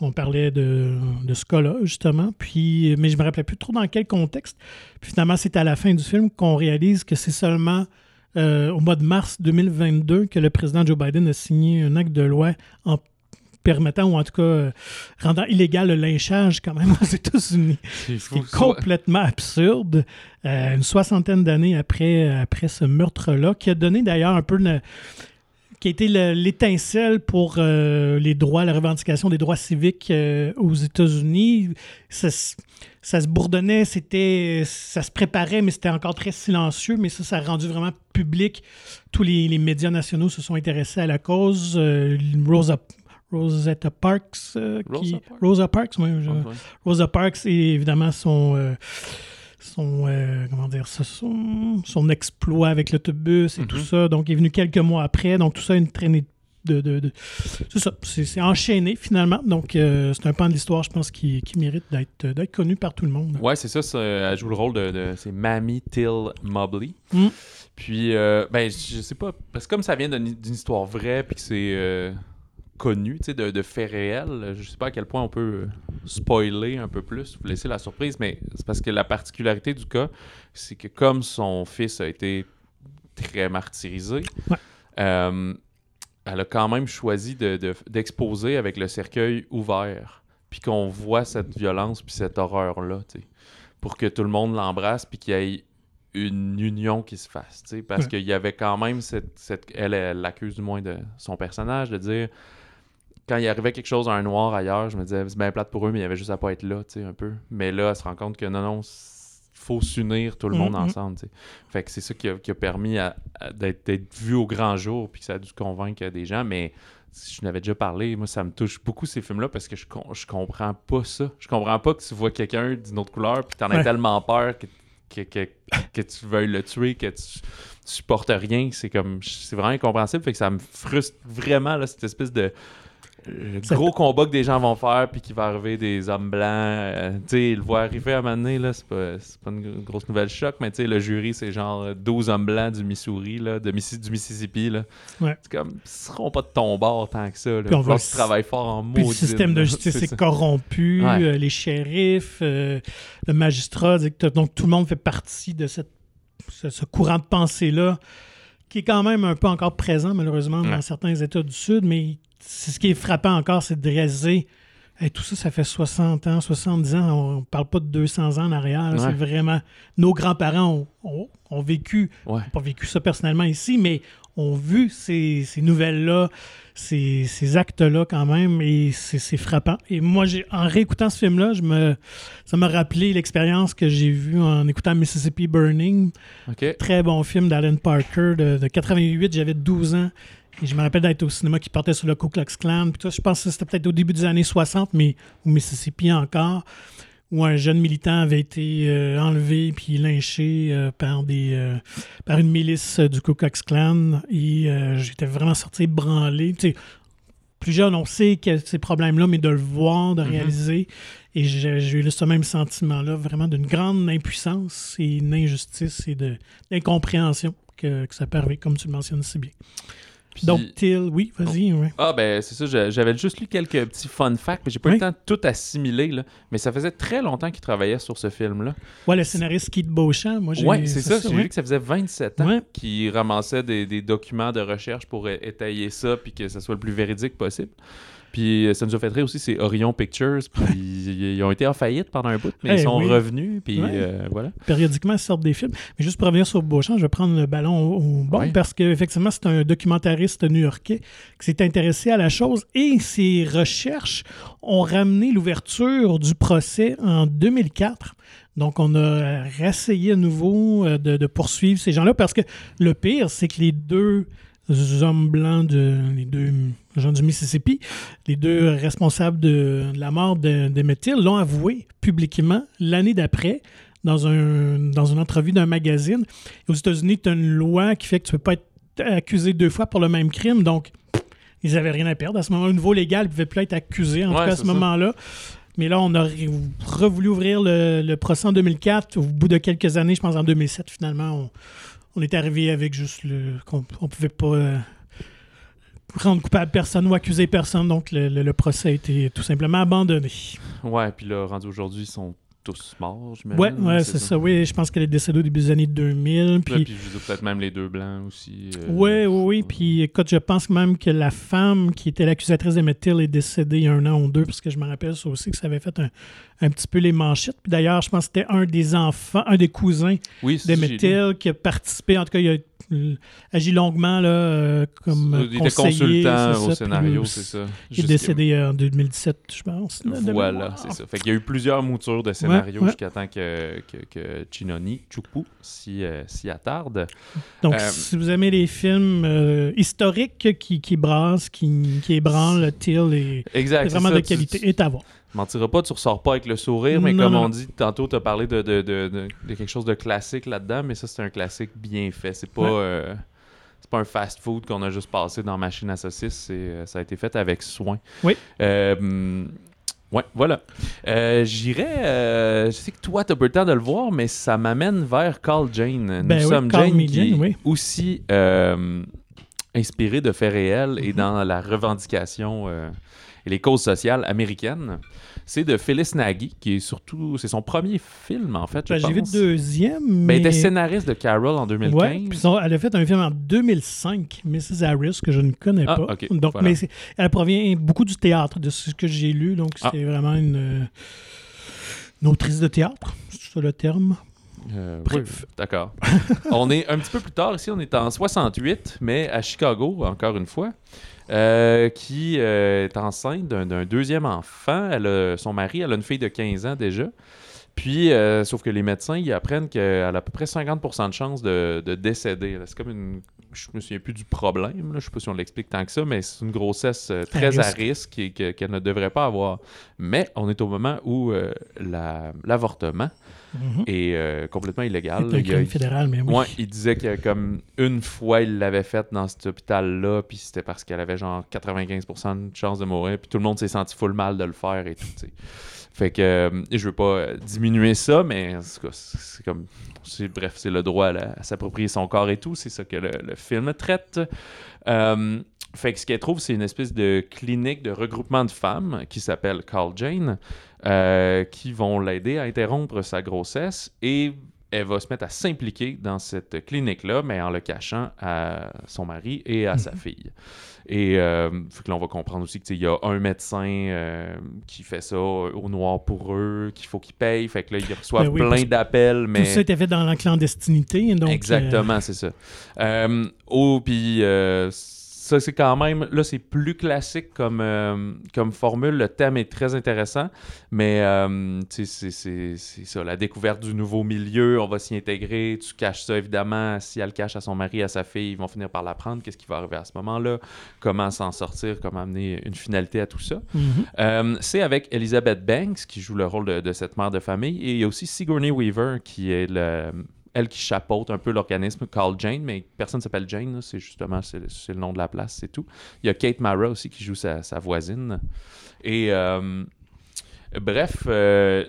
on parlait de, de ce cas-là, justement. Puis, mais je me rappelais plus trop dans quel contexte. Puis finalement, c'est à la fin du film qu'on réalise que c'est seulement euh, au mois de mars 2022 que le président Joe Biden a signé un acte de loi en permettant, ou en tout cas euh, rendant illégal le lynchage quand même aux États-Unis. C'est Ce qui est complètement absurde. Euh, une soixantaine d'années après, après ce meurtre-là, qui a donné d'ailleurs un peu le- qui a été le- l'étincelle pour euh, les droits, la revendication des droits civiques euh, aux États-Unis. Ça, se- ça se bourdonnait, c'était, ça se préparait, mais c'était encore très silencieux. Mais ça, ça a rendu vraiment public. Tous les, les médias nationaux se sont intéressés à la cause. Euh, Rosa, Rosetta Parks, qui, Rosa Parks? Rosa Parks, oui, je- Ouais. Rosa Parks et évidemment son, son, euh, comment dire ça, son, son exploit avec l'autobus et Mhm. tout ça. Donc, il est venu quelques mois après. Donc, tout ça, une traînée de. de, de- c'est ça, c'est enchaîné finalement. Donc, euh, c'est un pan de l'histoire, je pense, qui, qui mérite d'être d'être connu par tout le monde. Ouais, c'est ça, ça, Elle joue le rôle de. de- c'est Mamie Till Mobley. Mm. Puis, euh, ben, je sais pas. Parce que comme ça vient d'une d'une histoire vraie, puis que c'est euh, connu, tu sais, de, de faits réels, je sais pas à quel point on peut euh, spoiler un peu plus, vous laisser la surprise, mais c'est parce que la particularité du cas, c'est que comme son fils a été très martyrisé, Ouais. euh, elle a quand même choisi de- de- d'exposer avec le cercueil ouvert, puis qu'on voit cette violence puis cette horreur-là, tu sais, pour que tout le monde l'embrasse puis qu'il y ait une union qui se fasse, tu sais, parce Ouais. qu'il y avait quand même cette, cette- elle, elle l'accuse du moins de son personnage de dire quand il arrivait quelque chose à un noir ailleurs, je me disais c'est bien plate pour eux, mais il y avait juste à pas être là, tu sais, un peu. Mais là, elle se rend compte que non, non, il faut s'unir tout le monde Mhm. ensemble, tu sais. Fait que c'est ça qui a, qui a permis d'être vu au grand jour, puis que ça a dû convaincre des gens, mais je n'avais déjà parlé, moi ça me touche beaucoup ces films-là parce que je, je comprends pas ça. Je comprends pas que tu vois quelqu'un d'une autre couleur puis t'en as Ouais. tellement peur que, que, que, que tu veuilles le tuer, que tu, tu supportes rien. C'est comme c'est vraiment incompréhensible. Fait que ça me frustre vraiment là, cette espèce de le Ça gros combat que des gens vont faire puis qu'il va arriver des hommes blancs. euh, tu sais, ils le voient arriver à un moment donné, là, c'est pas, c'est pas une grosse nouvelle choc, mais tu sais, le jury, c'est genre euh, 12 hommes blancs du Missouri, là, de du Mississippi. Là. Ouais. C'est comme, ils seront pas de ton bord tant que ça. Là. Puis on tu travailles fort en Puis le système de justice est corrompu, Ouais. euh, les shérifs, euh, le magistrat, donc tout le monde fait partie de cette, ce, ce courant de pensée-là qui est quand même un peu encore présent malheureusement dans certains États du Sud, mais c'est ce qui est frappant encore, c'est de réaliser hey, tout ça, ça fait 60 ans, 70 ans, on parle pas de 200 ans en arrière, Ouais. c'est vraiment... Nos grands-parents ont, ont- ont vécu Ouais. pas vécu ça personnellement ici, mais ont vu ces, ces nouvelles-là, ces, ces actes-là quand même, et c'est frappant. Et moi, en réécoutant ce film-là, je me, ça m'a rappelé l'expérience que j'ai vue en écoutant Mississippi Burning. Très bon film d'Alan Parker de, de 88, j'avais 12 ans. Et je me rappelle d'être au cinéma qui portait sur le Ku Klux Klan. Puis tout ça, je pense que c'était peut-être au début des années 60, mais au Mississippi encore, où un jeune militant avait été euh, enlevé puis lynché euh, par, des, euh, par une milice du Ku Klux Klan. Et j'étais vraiment sorti branlé. Tu sais, plus jeune, on sait qu'il y a ces problèmes-là, mais de le voir, de Mhm. réaliser. Et j'ai eu ce même sentiment-là, vraiment d'une grande impuissance et une injustice et d'incompréhension que, que ça arriver, comme tu le mentionnes si bien. Puis- Donc, Till, oui, vas-y. ouais. Ah, ben, c'est ça. j'a- J'avais juste lu quelques petits fun facts, mais j'ai pas eu Oui. le temps de tout assimiler, là. Mais ça faisait très longtemps qu'il travaillait sur ce film-là. Ouais, le scénariste Keith Beauchamp, moi, j'ai Ouais, c'est ça. J'ai ouais. vu que ça faisait 27 ans Ouais. qu'il ramassait des, des documents de recherche pour étayer ça, puis que ça soit le plus véridique possible. Puis ça nous a fait rire aussi, c'est Orion Pictures, puis ils, ont été en faillite pendant un bout, mais Eh ils sont oui. revenus, puis Ouais. euh, voilà. Périodiquement, ils sortent des films. Mais juste pour revenir sur Beauchamp, je vais prendre le ballon au, au bon Ouais. parce qu'effectivement, c'est un documentariste new-yorkais qui s'est intéressé à la chose et ses recherches ont ramené l'ouverture du procès en 2004. Donc, on a réessayé à nouveau euh, de, de poursuivre ces gens-là parce que le pire, c'est que les deux hommes blancs, de, les deux gens du Mississippi, les deux responsables de, de la mort de- Till l'ont avoué publiquement l'année d'après dans, un, dans une entrevue d'un magazine. Et aux États-Unis, tu as une loi qui fait que tu ne peux pas être accusé deux fois pour le même crime. Donc, ils n'avaient rien à perdre. À ce moment-là, au niveau légal, ils ne pouvaient plus être accusés, en tout cas à ce moment-là. Mais là, on a re- revoulu ouvrir le, le procès en 2004. Au bout de quelques années, je pense en 2007, finalement, on, on est arrivé avec juste le. qu'on on pouvait pas euh, rendre coupable personne ou accuser personne. Donc, le, procès a été tout simplement abandonné. Ouais, puis là, rendu aujourd'hui, sont tous morts, je Ouais, ouais, c'est ça. Oui, je pense qu'elle est décédée au début des années 2000. Puis, Puis, puis je peut-être même les deux blancs aussi. euh, oui, oui, oui. Puis, écoute, je pense même que la femme qui était l'accusatrice d'Emmett Till est décédée il y a un an ou deux, parce que je me rappelle ça aussi, que ça avait fait un, un petit peu les manchettes. Puis d'ailleurs, je pense que c'était un des enfants, un des cousins Oui, d'Emmett. Till qui a participé. En tout cas, il a agi longuement là, euh, comme Il était conseiller. consultant c'est au ça. Scénario, c'est ça. Il est décédé en 2017, je pense. Voilà, c'est ça. Fait qu'il y a eu plusieurs moutures de scénarios ouais. jusqu'à temps que, que, que Chinoni, Chupu, s'y euh, attarde. Donc, Euh, si vous aimez les films euh, historiques qui, qui brassent, qui, qui ébranlent, Till est, Exact. est vraiment ça. de qualité. Tu, est à voir. Mentiras pas, tu ressors pas avec le sourire, mais Non, comme non. on dit, tantôt, tu as parlé de, de, de, de- quelque chose de classique là-dedans, mais ça, c'est un classique bien fait. C'est pas. Ouais. euh, c'est pas un fast-food qu'on a juste passé dans machine à saucisse, c'est, euh, ça a été fait avec soin. Oui. Euh, ouais, voilà. Euh, J'irais. je sais que toi, t'as pas le temps de le voir, mais ça m'amène vers Carl Jane. Nous Ben oui, sommes Jane, qui oui. aussi inspiré de faits réels et Mhm. dans la revendication et les causes sociales américaines. C'est de Phyllis Nagy, qui est surtout. C'est son premier film, en fait. Ben, J'ai vu le deuxième. Ben, mais... elle était scénariste de Carol en 2015. Ouais, puis son- elle a fait un film en 2005, Mrs. Harris, que je ne connais Ah, pas. donc, voilà. mais elle provient beaucoup du théâtre, de ce que j'ai lu. Donc, Ah. c'est vraiment une, une autrice de théâtre, c'est ça le terme. Euh, Bref. oui, d'accord. on est un petit peu plus tard ici, on est en 68, mais à Chicago, encore une fois, euh, qui euh, est enceinte d'un deuxième enfant. Elle son mari, elle a une fille de 15 ans déjà. Puis, euh, sauf que les médecins, ils apprennent qu'elle a à peu près 50% de chances de, de décéder. C'est comme une... Je me souviens plus du problème, là. je sais pas si on l'explique tant que ça, mais c'est une grossesse euh, très à risque. et que- qu'elle ne devrait pas avoir. Mais on est au moment où euh, la- l'avortement Mhm. est euh, complètement illégal. C'est Il fédéral, mais oui. Ouais, il disait que comme une fois il l'avait fait dans cet hôpital-là, puis c'était parce qu'elle avait genre 95% de chance de mourir, puis tout le monde s'est senti full mal de le faire et tout, tu sais. Fait que euh, je veux pas euh, diminuer ça, mais c'est comme. Bref, c'est le droit à, s'approprier son corps et tout, c'est ça que le, le film traite. Euh, fait que ce qu'elle trouve, c'est une espèce de clinique de regroupement de femmes qui s'appelle Carl Jane, euh, qui vont l'aider à interrompre sa grossesse et elle va se mettre à s'impliquer dans cette clinique-là, mais en le cachant à son mari et à sa Mhm. fille. Et euh, que là, on va comprendre aussi qu'il y a un médecin euh, qui fait ça au noir pour eux, qu'il faut qu'ils payent. Fait que là, ils reçoivent Ben oui, plein d'appels, mais... Tout ça était fait dans la clandestinité. Donc, euh, Exactement, c'est ça. Euh, oh, puis ça, c'est quand même. Là, c'est plus classique comme, euh, comme formule. Le thème est très intéressant, mais euh, c'est- ça. La découverte du nouveau milieu, on va s'y intégrer. Tu caches ça, évidemment. Si elle le cache à son mari, à sa fille, ils vont finir par l'apprendre. Qu'est-ce qui va arriver à ce moment-là? Comment s'en sortir? Comment amener une finalité à tout ça? mhm. Euh, c'est avec Elizabeth Banks qui joue le rôle de, de cette mère de famille et il y a aussi Sigourney Weaver qui est le, elle qui chapeaute un peu l'organisme Carl Jane, mais personne ne s'appelle Jane, c'est justement c'est le, nom de la place, c'est tout. Il y a Kate Mara aussi qui joue sa, voisine. Et euh, Bref, euh,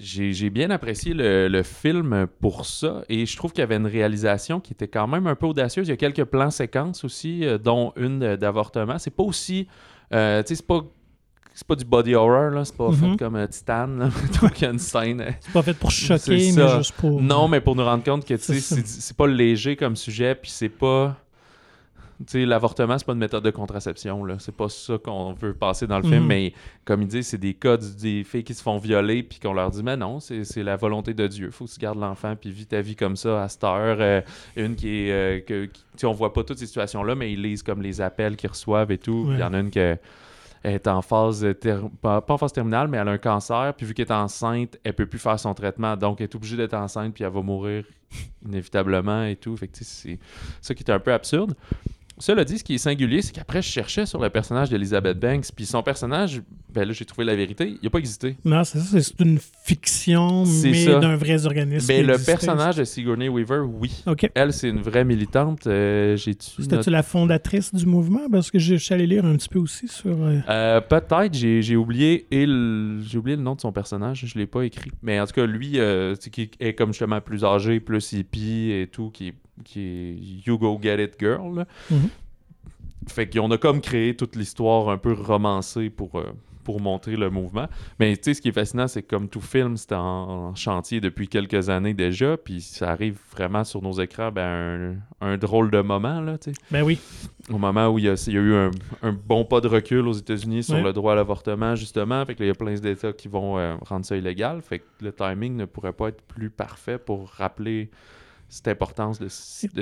j'ai bien apprécié le, film pour ça et je trouve qu'il y avait une réalisation qui était quand même un peu audacieuse. Il y a quelques plans séquences aussi, euh, dont une d'avortement. C'est pas aussi. tu sais, c'est pas. C'est pas du body horror, là. C'est pas Mhm. fait comme euh, Titan, là. Donc, il y a une scène. euh, C'est pas fait pour choquer, mais juste pour. Non, mais pour nous rendre compte que, tu sais, C'est pas léger comme sujet, puis c'est pas. Tu sais, l'avortement, c'est pas une méthode de contraception, là. C'est pas ça qu'on veut passer dans le film, Mhm. mais comme il dit, c'est des cas du- des filles qui se font violer, puis qu'on leur dit, mais non, c'est la volonté de Dieu. Faut que tu gardes l'enfant, puis vis ta vie comme ça à cette heure. Euh, une qui est. euh, que, qui- on voit pas toutes ces situations-là, mais ils lisent comme les appels qu'ils reçoivent et tout. Il y en a une qui est en phase. Pas, pas en phase terminale, mais elle a un cancer, puis vu qu'elle est enceinte, elle peut plus faire son traitement, donc elle est obligée d'être enceinte, puis elle va mourir inévitablement et tout. Fait c'est ça qui est un peu absurde. Cela dit, ce qui est singulier, c'est qu'après, je cherchais sur le personnage d'Elizabeth Banks, puis son personnage, ben là, j'ai trouvé la vérité, il n'a pas existé. Non, c'est ça, c'est une fiction, mais d'un vrai organisme. Mais qui le existait. personnage de Sigourney Weaver, oui. Elle, c'est une vraie militante. Euh, C'était-tu la fondatrice du mouvement? Parce que je suis allé lire un petit peu aussi sur. euh, Euh, Peut-être, j'ai oublié, et le- oublié le nom de son personnage, je l'ai pas écrit. Mais en tout cas, lui, euh, c'est qui est comme justement plus âgé, plus hippie et tout, qui est, qui est You Go Get It Girl. là. Mhm. Fait qu'on a comme créé toute l'histoire un peu romancée pour, euh, pour montrer le mouvement. Mais tu sais, ce qui est fascinant, c'est que comme tout film, c'est en, en chantier depuis quelques années déjà, puis ça arrive vraiment sur nos écrans, ben, un, un drôle de moment, là, tu sais Ben oui. au moment où il y a, il y a eu un, un bon pas de recul aux États-Unis sur le droit à l'avortement, justement. Fait que là, il y a plein d'États qui vont euh, rendre ça illégal. Fait que le timing ne pourrait pas être plus parfait pour rappeler cette importance de,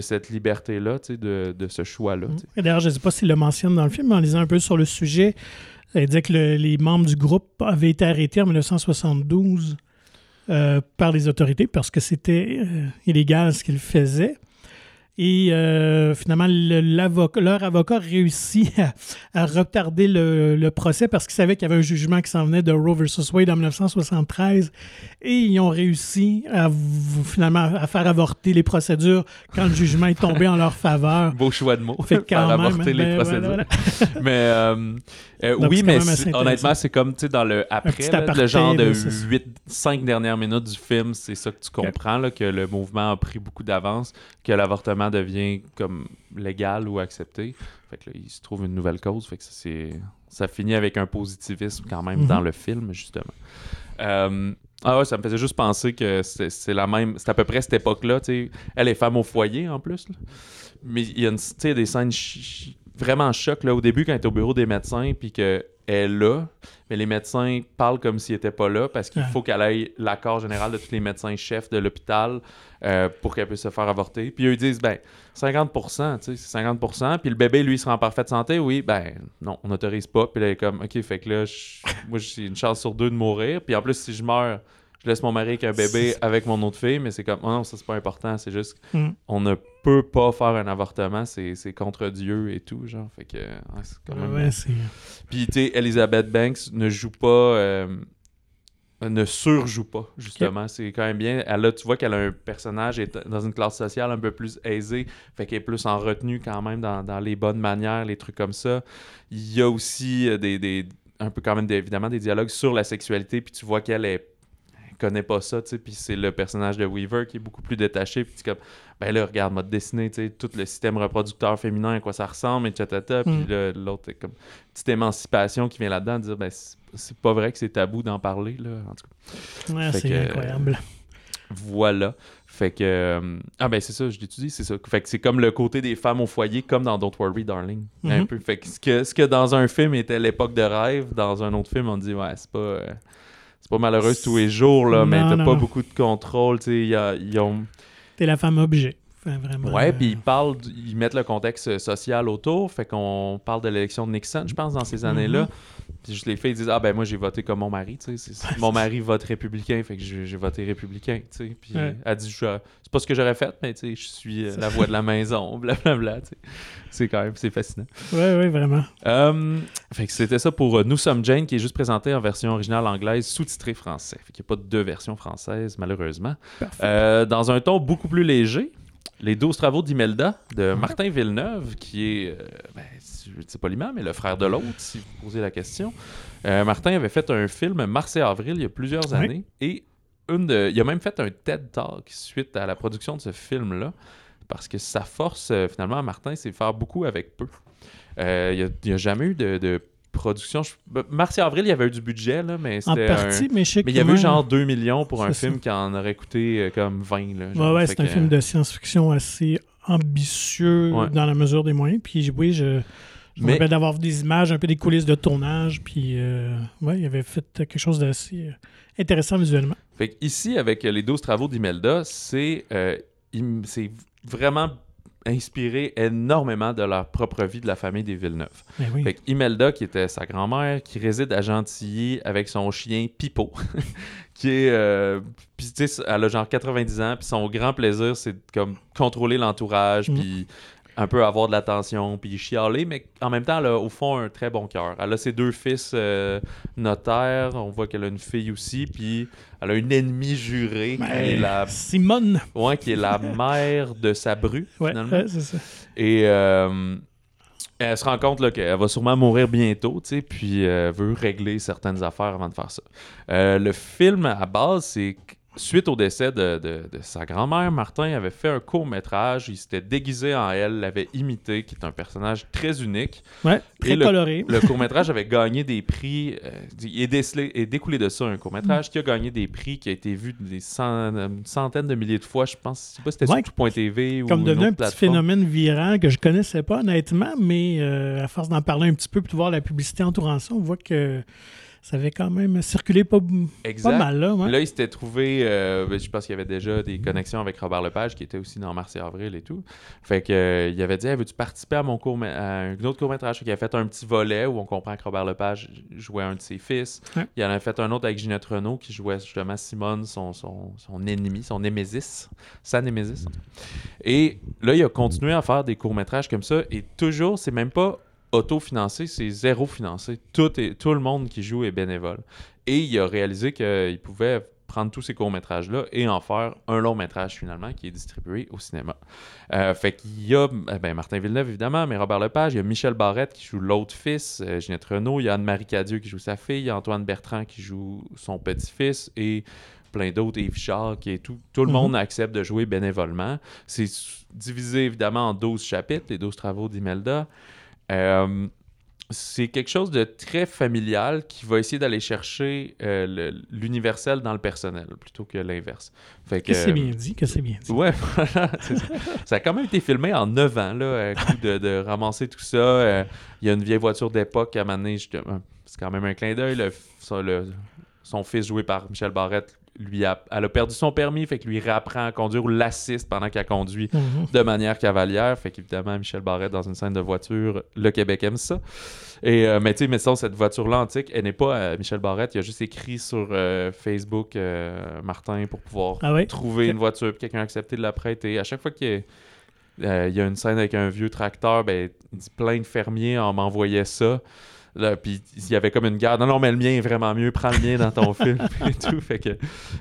cette liberté-là, de, de ce choix-là. D'ailleurs, je ne sais pas s'il le mentionne dans le film, mais en lisant un peu sur le sujet, il disait que le- les membres du groupe avaient été arrêtés en 1972 euh, par les autorités parce que c'était euh, illégal ce qu'ils faisaient. Et euh, finalement, le- leur avocat réussit à, à retarder le, le procès parce qu'ils savaient qu'il y avait un jugement qui s'en venait de Roe versus Wade en 1973. Et ils ont réussi à finalement à faire avorter les procédures quand le jugement est tombé en leur faveur. Beau choix de mots. Fait Faire quand même, avorter les ben, procédures. voilà, mais euh, euh, Donc, oui, mais honnêtement, c'est comme tu sais, dans le après, là, aparté, le genre de là, c'est ça. 8, 5 dernières minutes du film, c'est ça que tu comprends, là, que le mouvement a pris beaucoup d'avance, que l'avortement devient comme légal ou accepté. Fait que là, il se trouve une nouvelle cause. Fait que ça, c'est, ça finit avec un positivisme quand même Mhm. dans le film, justement. Euh, ah ouais, ça me faisait juste penser que c'est, c'est la même. C'est à peu près cette époque-là. tu sais. Elle est femme au foyer en plus. là. Mais il y a une, des scènes vraiment choc là, au début quand elle est au bureau des médecins puis qu'elle est là, mais les médecins parlent comme s'ils n'étaient pas là parce qu'il faut qu'elle ait l'accord général de tous les médecins chefs de l'hôpital euh, pour qu'elle puisse se faire avorter. Puis eux ils disent ben 50%, tu sais, c'est 50%. Puis le bébé lui il sera en parfaite santé, oui, ben non, on n'autorise pas. Puis là elle est comme ok, fait que là je- moi j'ai une chance sur deux de mourir. Puis en plus si je meurs je laisse mon mari avec un bébé avec mon autre fille, mais c'est comme, oh non, ça c'est pas important, c'est juste Mm. on ne peut pas faire un avortement, c'est contre Dieu et tout, genre. Fait que, ouais, c'est quand même. Ouais, Puis, tu sais, Elizabeth Banks ne joue pas. euh, ne surjoue pas, justement. C'est quand même bien. Elle a, tu vois qu'elle a un personnage est dans une classe sociale un peu plus aisée, fait qu'elle est plus en retenue quand même dans, dans les bonnes manières, les trucs comme ça. Il y a aussi euh, des, des- un peu quand même des- évidemment des dialogues sur la sexualité, puis tu vois qu'elle est connaît pas ça, tu sais, puis c'est le personnage de Weaver qui est beaucoup plus détaché, puis tu es comme, ben là, regarde, mode dessiné, tu sais, tout le système reproducteur féminin, à quoi ça ressemble, et tata, puis Mm. l'autre, comme, petite émancipation qui vient là-dedans, de dire, ben, c'est- pas vrai que c'est tabou d'en parler, là, en tout cas. ouais, c'est incroyable. Voilà. Fait que. euh, ah, ben c'est ça, je l'étudie, c'est ça. Fait que c'est comme le côté des femmes au foyer, comme dans Don't Worry, Darling. Un Mhm. peu. Fait que ce, que ce que dans un film était l'époque de rêve, dans un autre film, on dit, ouais, c'est pas. euh, c'est pas malheureuse tous les jours, là, mais t'as pas beaucoup de contrôle, Ils ont. T'es la femme objet. Enfin, vraiment. Ouais, euh, puis ils parlent, ils mettent le contexte social autour, fait qu'on parle de l'élection de Nixon, je pense, dans ces années-là. Mhm. Puis juste les filles disent ah ben moi j'ai voté comme mon mari, tu sais, mon mari vote républicain, fait que j'ai voté républicain, tu sais. Puis Ouais. elle dit Je- c'est pas ce que j'aurais fait, mais tu sais, je suis euh, la voix de la maison, blablabla, tu sais. C'est quand même c'est fascinant. Ouais, ouais, vraiment. Euh, fait que c'était ça pour euh, Nous sommes Jane, qui est juste présenté en version originale anglaise, sous-titré français. Fait qu'il n'y a pas de deux versions françaises, malheureusement. Euh, dans un ton beaucoup plus léger, Les 12 travaux d'Imelda de Martin Villeneuve, qui est, euh, ben, pas l'imam, mais le frère de l'autre, si vous posez la question. Euh, Martin avait fait un film Mars et Avril il y a plusieurs Oui. années et une de- il a même fait un TED Talk suite à la production de ce film-là parce que sa force, euh, finalement, à Martin, c'est faire beaucoup avec peu. Euh, il n'y a, jamais eu de, de production. Je- ben, Mars et Avril, il y avait eu du budget, là, mais En c'était partie, un- mais je sais Mais il y avait eu genre 2 millions pour un C'est film ça. qui en aurait coûté euh, comme 20. Là, Ouais, genre. ouais, Fait c'est un que, film de science-fiction assez ambitieux Ouais. dans la mesure des moyens. Puis oui, je, je me Mais- rappelle d'avoir vu des images, un peu des coulisses de tournage. Puis euh, ouais, il avait fait quelque chose d'assez euh, intéressant visuellement. Fait ici, avec euh, les 12 travaux d'Imelda, c'est euh, im- c'est vraiment inspiré énormément de leur propre vie de la famille des Villeneuve. Mais oui. Fait que Imelda, qui était sa grand-mère, qui réside à Gentilly avec son chien Pipo, qui est... euh, puis tu sais, elle a genre 90 ans, puis son grand plaisir, c'est de comme contrôler l'entourage, Mhm. puis un peu avoir de l'attention, puis chialer, mais en même temps, elle a au fond un très bon cœur. Elle a ses deux fils euh, notaires, on voit qu'elle a une fille aussi, puis elle a une ennemie jurée, qui est la, Simone. ouais, qui est la mère de sa bru, Ouais, finalement. ouais, c'est ça. Et euh, elle se rend compte là, qu'elle va sûrement mourir bientôt, tu sais, puis euh, veut régler certaines affaires avant de faire ça. Euh, le film, à base, c'est suite au décès de, de- de sa grand-mère, Martin avait fait un court-métrage. Il s'était déguisé en elle, l'avait imité, qui est un personnage très unique. Ouais, très Et le- coloré. Le court-métrage avait gagné des prix. euh, il est, décelé- est découlé de ça un court-métrage qui a gagné des prix, qui a été vu des cent- une centaine de milliers de fois, je pense. Je sais pas si c'était Ouais, sur tout.tv ou Comme devenu un petit phénomène virant que je connaissais pas honnêtement, mais euh, à force d'en parler un petit peu puis de voir la publicité entourant ça, on voit que ça avait quand même circulé pas, Exact. pas mal là. ouais. Là, il s'était trouvé, euh, ben, je pense qu'il y avait déjà des connexions avec Robert Lepage, qui était aussi dans Mars et Avril et tout. Fait que, euh, il avait dit, Hey, veux-tu participer à mon court à un autre court-métrage? Qu'il a fait un petit volet où on comprend que Robert Lepage jouait un de ses fils. Ouais. Il en a fait un autre avec Ginette Renault, qui jouait justement Simone, son, son, son ennemi, son némésis, sa némésis. Et là, il a continué à faire des courts-métrages comme ça, et toujours, c'est même pas autofinancé, c'est zéro financé. Tout, est, tout le monde qui joue est bénévole. Et il a réalisé qu'il pouvait prendre tous ces courts-métrages-là et en faire un long-métrage finalement qui est distribué au cinéma. Euh, fait qu'il y a eh ben, Martin Villeneuve évidemment, mais Robert Lepage, il y a Michel Barrette qui joue l'autre fils, euh, Ginette Renault, il y a Anne-Marie Cadieux qui joue sa fille, il y a Antoine Bertrand qui joue son petit-fils et plein d'autres, Yves Char qui est tout. Tout le Mhm. monde accepte de jouer bénévolement. C'est divisé évidemment en 12 chapitres, les 12 travaux d'Imelda. Euh, c'est quelque chose de très familial qui va essayer d'aller chercher euh, l'universel dans le personnel plutôt que l'inverse. Fait que, Que c'est bien dit, que c'est bien dit. Ouais, voilà. ça. ça a quand même été filmé en 9 ans, là, à coup de, de ramasser tout ça. Euh, Il y a une vieille voiture d'époque à justement. C'est quand même un clin d'œil. le- ça, le- son fils, joué par Michel Barrette, lui a, elle a perdu son permis, fait que lui réapprend à conduire ou l'assiste pendant qu'elle conduit Mhm. de manière cavalière. Fait qu'évidemment, Michel Barrette, dans une scène de voiture, le Québec aime ça. Et, euh, mais tu sais, mais sinon, cette voiture-là antique, elle n'est pas à Michel Barrette. Il a juste écrit sur euh, Facebook euh, Martin pour pouvoir Ah trouver une voiture, puis quelqu'un a accepté de la prêter. À chaque fois qu'il y a, euh, il y a une scène avec un vieux tracteur, ben, il dit plein de fermiers en m'envoyaient ça. Là, puis il y avait comme une guerre. Non, non, mais le mien est vraiment mieux. Prends le mien dans ton film. Et tout. Fait que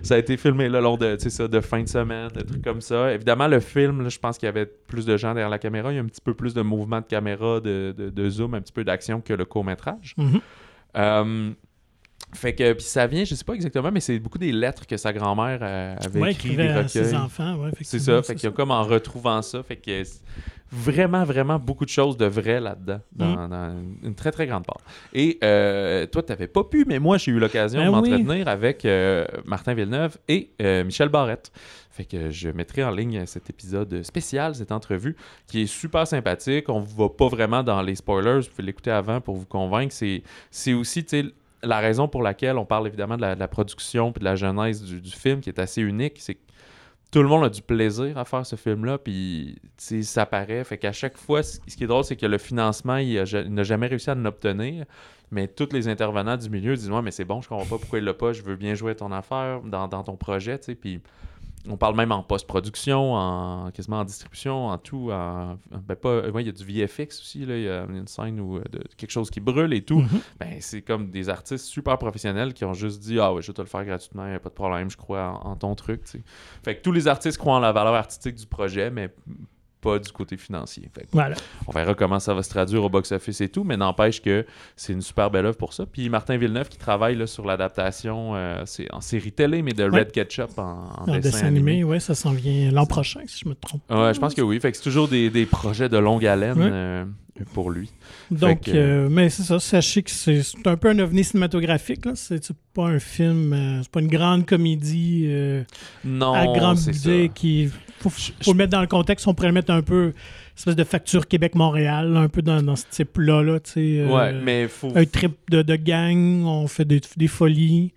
ça a été filmé le long de, ça, de fin de semaine, des trucs comme ça. Évidemment, le film, je pense qu'il y avait plus de gens derrière la caméra. Il y a un petit peu plus de mouvement de caméra, de, de- de zoom, un petit peu d'action que le court-métrage. Mhm. Euh, fait que, puis ça vient, je sais pas exactement, mais c'est beaucoup des lettres que sa grand-mère euh, avait Ouais, écrites, des ses enfants. Ouais, C'est ça, fait qu'il y a comme en retrouvant ça, fait que vraiment, vraiment beaucoup de choses de vrai là-dedans, dans, Mm. dans une très, très grande part. Et euh, toi, tu n'avais pas pu, mais moi, j'ai eu l'occasion Ben de oui. m'entretenir avec euh, Martin Villeneuve et euh, Michel Barrette. Fait que je mettrai en ligne cet épisode spécial, cette entrevue, qui est super sympathique. On ne va pas vraiment dans les spoilers, vous pouvez l'écouter avant pour vous convaincre. C'est, c'est aussi, tu sais, la raison pour laquelle on parle évidemment de la, de la production puis de la genèse du, du film, qui est assez unique, c'est que tout le monde a du plaisir à faire ce film-là, puis ça paraît. Fait qu'à chaque fois, ce qui est drôle, c'est que le financement, il, n'a jamais réussi à l'obtenir, mais tous les intervenants du milieu disent Ouais, mais c'est bon, je comprends pas pourquoi il l'a pas, je veux bien jouer ton affaire dans, dans ton projet, tu sais. Puis on parle même en post-production, en quasiment en distribution, en tout. En, ben pas, ouais, il y a du VFX aussi, là, il y a une scène où euh, de, quelque chose qui brûle et tout. Mhm. Ben, c'est comme des artistes super professionnels qui ont juste dit Ah ouais, je vais te le faire gratuitement, y a pas de problème, je crois en, en ton truc. Fait que tous les artistes croient en la valeur artistique du projet, mais pas du côté financier. Fait que Voilà. on verra comment ça va se traduire au box-office et tout, mais n'empêche que c'est une super belle œuvre pour ça. Puis Martin Villeneuve qui travaille là, sur l'adaptation, euh, c'est en série télé, mais de Ouais. Red Ketchup en, en En dessin animé, ouais, ça s'en vient l'an prochain, si je me trompe. Ouais, je pense que oui. Fait que c'est toujours des, des projets de longue haleine Ouais. euh, pour lui. Donc, que- euh, mais c'est ça, sachez que c'est un peu un ovni cinématographique. là. C'est pas un film, euh, c'est pas une grande comédie euh, Non, à grand budget qui. Faut, faut le mettre dans le contexte, on pourrait le mettre un peu, espèce de facture Québec-Montréal, un peu dans, dans ce type-là. Là, euh, Ouais, mais faut. Un trip de, de gang, on fait des, des folies.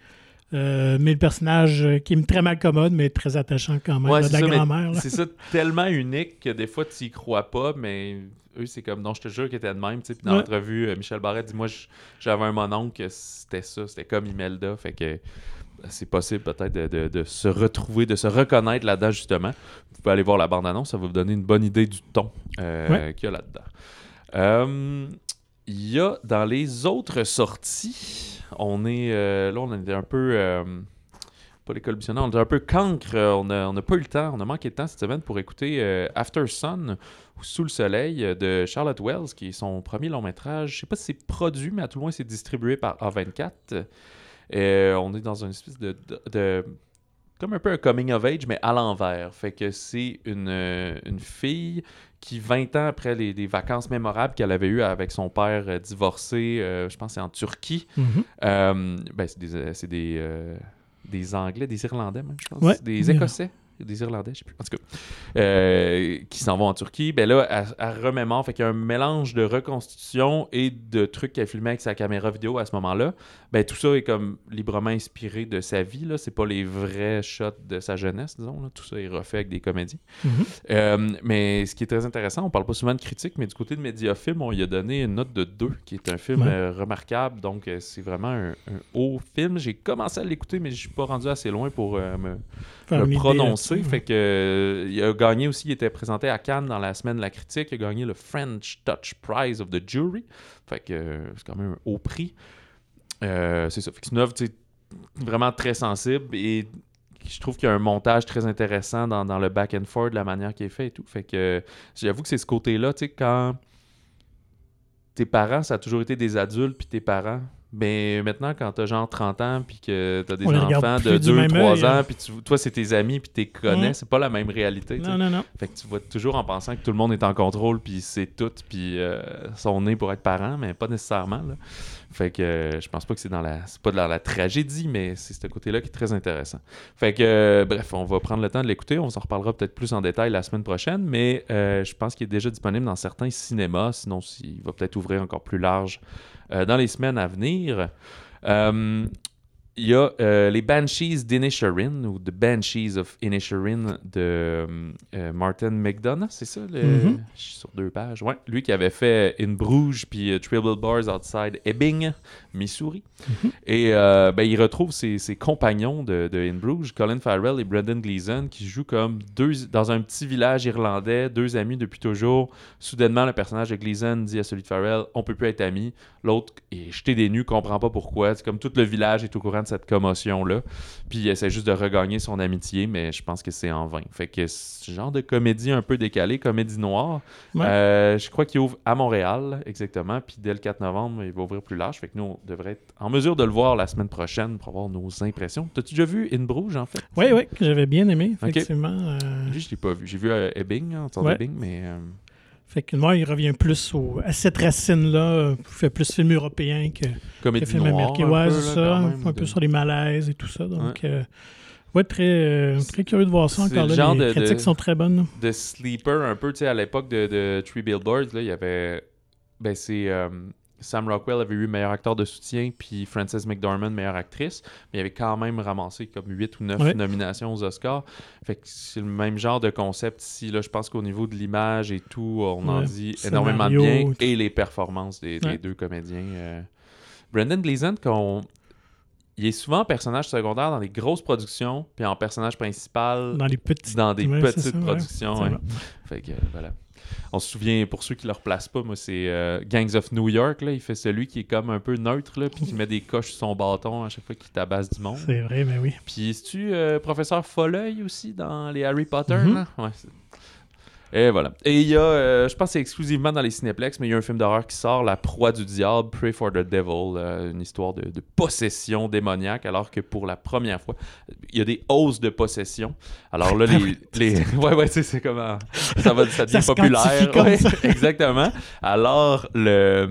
Euh, mais le personnage euh, qui est très mal commode, mais très attachant quand même, Ouais, là, c'est de la grand-mère. C'est ça, tellement unique que des fois, tu y crois pas, mais eux, c'est comme, non, je te jure qu'ils étaient de même. Puis dans Ouais. l'entrevue, euh, Michel Barrette dit, moi, j'avais un mononcle que c'était ça, c'était comme Imelda. Fait que c'est possible peut-être de, de- de se retrouver, de se reconnaître là-dedans, justement. Vous pouvez aller voir la bande-annonce, ça va vous donner une bonne idée du ton euh, Ouais. qu'il y a là-dedans. Euh, Il y a dans les autres sorties, on est euh, là, on était un peu. euh, pas l'école on est un peu cancre. euh, On n'a pas eu le temps, on a manqué de temps cette semaine pour écouter euh, After Sun ou Sous le soleil de Charlotte Wells, qui est son premier long métrage. Je sais pas si c'est produit, mais à tout le moins c'est distribué par A24. Euh, on est dans une espèce de, de- de- comme un peu un coming of age, mais à l'envers. Fait que c'est une, une fille qui, 20 ans après les, les vacances mémorables qu'elle avait eues avec son père euh, divorcé, euh, je pense que c'est en Turquie, Mhm. euh, ben, c'est des, des, des Anglais, des Irlandais même, je pense. Ouais. Des Écossais. Des Irlandais, je sais plus. En tout cas, euh, qui s'en vont en Turquie. Ben là, elle, elle remémore. Fait qu'il y a un mélange de reconstitution et de trucs qu'elle filmait avec sa caméra vidéo à ce moment-là. Ben tout ça est comme librement inspiré de sa vie. Là. C'est pas les vrais shots de sa jeunesse, disons. là. Tout ça est refait avec des comédiens. Mhm. Euh, mais ce qui est très intéressant, on parle pas souvent de critique, mais du côté de Mediafilm, on y a donné une note de 2, qui est un film Ouais. euh, remarquable. Donc, c'est vraiment un, un haut film. J'ai commencé à l'écouter, mais je suis pas rendu assez loin pour me, me une Fait que, euh, il a gagné aussi, il était présenté à Cannes dans la semaine de la critique. Il a gagné le French Touch Prize of the Jury. Fait que euh, c'est quand même un haut prix. Euh, c'est ça. Fait que c'est une œuvre vraiment très sensible et je trouve qu'il y a un montage très intéressant dans, dans le back and forth, de la manière qui est fait et tout. Fait que j'avoue que c'est ce côté-là, tu sais, quand tes parents, ça a toujours été des adultes, puis tes parents. Mais maintenant, quand t'as genre 30 ans, puis que t'as des On enfants de du 2, même 3 œil, ans, hein. puis toi, c'est tes amis, puis t'es connais, c'est pas la même réalité. Non, non, non. Fait que tu vas toujours en pensant que tout le monde est en contrôle, puis c'est tout, puis euh, sont nés pour être parents, mais pas nécessairement. là. Fait que euh, je pense pas que c'est dans la. C'est pas dans la tragédie, mais c'est ce côté-là qui est très intéressant. Fait que, euh, bref, on va prendre le temps de l'écouter. On s'en reparlera peut-être plus en détail la semaine prochaine, mais euh, je pense qu'il est déjà disponible dans certains cinémas. Sinon, il va peut-être ouvrir encore plus large dans les semaines à venir. Il y a euh, les Banshees d'Inisherin ou The Banshees of Inisherin de euh, euh, Martin McDonough, c'est ça? le- Mhm. Je suis sur deux pages. Ouais, lui qui avait fait In Bruges puis Triple Bars Outside Ebbing, Missouri. Et euh, ben, il retrouve ses, ses compagnons de, de In Bruges, Colin Farrell et Brendan Gleeson, qui jouent comme deux dans un petit village irlandais, deux amis depuis toujours. Soudainement, le personnage de Gleeson dit à celui de Farrell On peut plus être amis. L'autre est jeté des nues, comprend pas pourquoi. C'est comme tout le village est au courant de cette commotion-là. Puis il essaie juste de regagner son amitié, mais je pense que c'est en vain. Fait que ce genre de comédie un peu décalée, comédie noire, Ouais. euh, je crois qu'il ouvre à Montréal, exactement. Puis dès le 4 novembre, il va ouvrir plus large. Fait que nous, on devrait être en mesure de le voir la semaine prochaine pour avoir nos impressions. T'as-tu déjà vu In Bruges, en fait? Oui, oui, j'avais bien aimé, effectivement. euh, Lui, je l'ai pas vu. J'ai vu euh, Ebbing, en sorte Ouais. d'Ebbing, mais... euh, fait que moi, il revient plus au- à cette racine-là. euh, Il fait plus film européen que, que film américain. un Ouais, peu, là, Un sur les malaises et tout ça. Donc, euh, ouais, très, euh, très curieux de voir ça encore le là. genre Les de- critiques de- sont très bonnes. de sleeper un peu, tu sais, à l'époque de, de Three Billboards, là, il y avait... Ben, c'est... euh, Sam Rockwell avait eu meilleur acteur de soutien, puis Frances McDormand meilleure actrice, mais il avait quand même ramassé comme 8 ou 9 Ouais. nominations aux Oscars. Fait que c'est le même genre de concept ici. Là, je pense qu'au niveau de l'image et tout, on en dit énormément de bien, tout. et les performances des, deux comédiens. euh. Brendan Gleeson, qu'on... il est souvent personnage secondaire dans les grosses productions, puis en personnage principal Dans les dans des ouais, petites ça, productions. Ouais. Fait que, voilà. On se souvient, pour ceux qui ne le replacent pas, moi, c'est euh, Gangs of New York. Là, il fait celui qui est comme un peu neutre, là, puis qui met des coches sur son bâton à chaque fois qu'il tabasse du monde. C'est vrai, mais oui. Puis, es-tu euh, professeur Folleuil aussi dans les Harry Potter? Mhm. là? Ouais, c'est- et voilà. Et il y a, euh, je pense que c'est exclusivement dans les Cinéplex, mais il y a un film d'horreur qui sort, La proie du diable, Pray for the Devil, euh, une histoire de, de possession démoniaque, alors que pour la première fois, il y a des hausses de possession. Alors là, Ah les... oui. les... ouais, ouais, c'est comment... Ça, va, ça devient se populaire. comme Ouais, ça. exactement. Alors, le...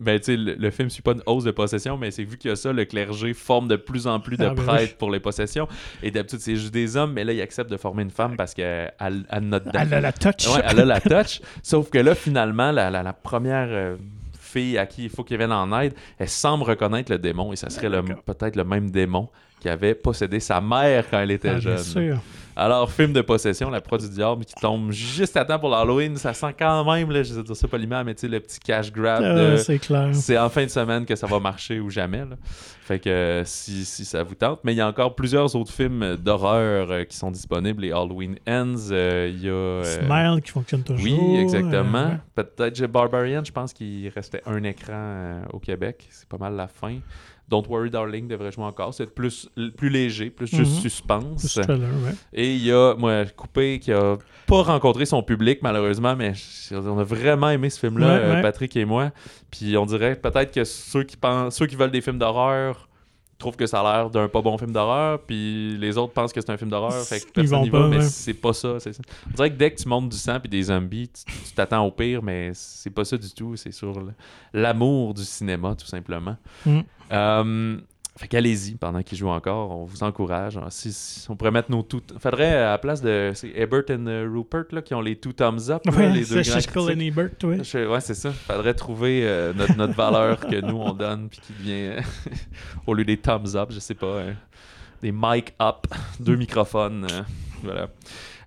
Ben, tu sais, le, le film suit pas une hausse de possession, mais c'est vu qu'il y a ça, le clergé forme de plus en plus de Ah, ben prêtres pour les possessions. Et d'habitude, c'est juste des hommes, mais là, il accepte de former une femme parce qu'elle elle a notre Elle a la touch. Ouais, elle a la touch. Sauf que là, finalement, la, la- la première euh, fille à qui il faut qu'il vienne en aide, elle semble reconnaître le démon et ça serait peut-être le même démon qui avait possédé sa mère quand elle était Ah, bien jeune. sûr. Alors, film de possession, La proie du diable qui tombe juste à temps pour l'Halloween, ça sent quand même, là, je vais dire ça poliment, mais tu sais, le petit cash grab Ah, c'est clair. c'est en fin de semaine que ça va marcher ou jamais. là. Fait que si, si ça vous tente. Mais il y a encore plusieurs autres films d'horreur euh, qui sont disponibles. Les Halloween Ends, euh, il y a. euh, Smile qui fonctionne toujours. oui, exactement. Peut-être Barbarian, je pense qu'il restait un écran au Québec. C'est pas mal la fin. Don't Worry Darling devrait jouer encore. C'est plus, plus léger, plus juste Mhm. suspense. ce trailer, ouais. Et il y a, moi, Coupé qui a pas rencontré son public, malheureusement, mais on a vraiment aimé ce film-là, Ouais, euh, ouais. Patrick et moi. Puis on dirait peut-être que ceux qui pensent, ceux qui veulent des films d'horreur trouvent que ça a l'air d'un pas bon film d'horreur, puis les autres pensent que c'est un film d'horreur, fait que personne n'y va, mais c'est pas ça, c'est ça. On dirait que dès que tu montes du sang puis des zombies, tu t'attends au pire, mais c'est pas ça du tout, c'est sur l'amour du cinéma, tout simplement. Mm. Euh, fait qu'allez-y pendant qu'il joue encore, on vous encourage. Alors, Si, si on pourrait mettre nos tout. Faudrait à la place de. C'est Ebert et euh, Rupert là, qui ont les two thumbs up, là, Ouais, les deux grands and Ebert, ouais. Je- ouais, c'est ça. Faudrait trouver euh, notre, notre valeur que nous on donne, puis qui devient euh, au lieu des thumbs up, je sais pas, euh, des mic up, deux microphones, euh, voilà.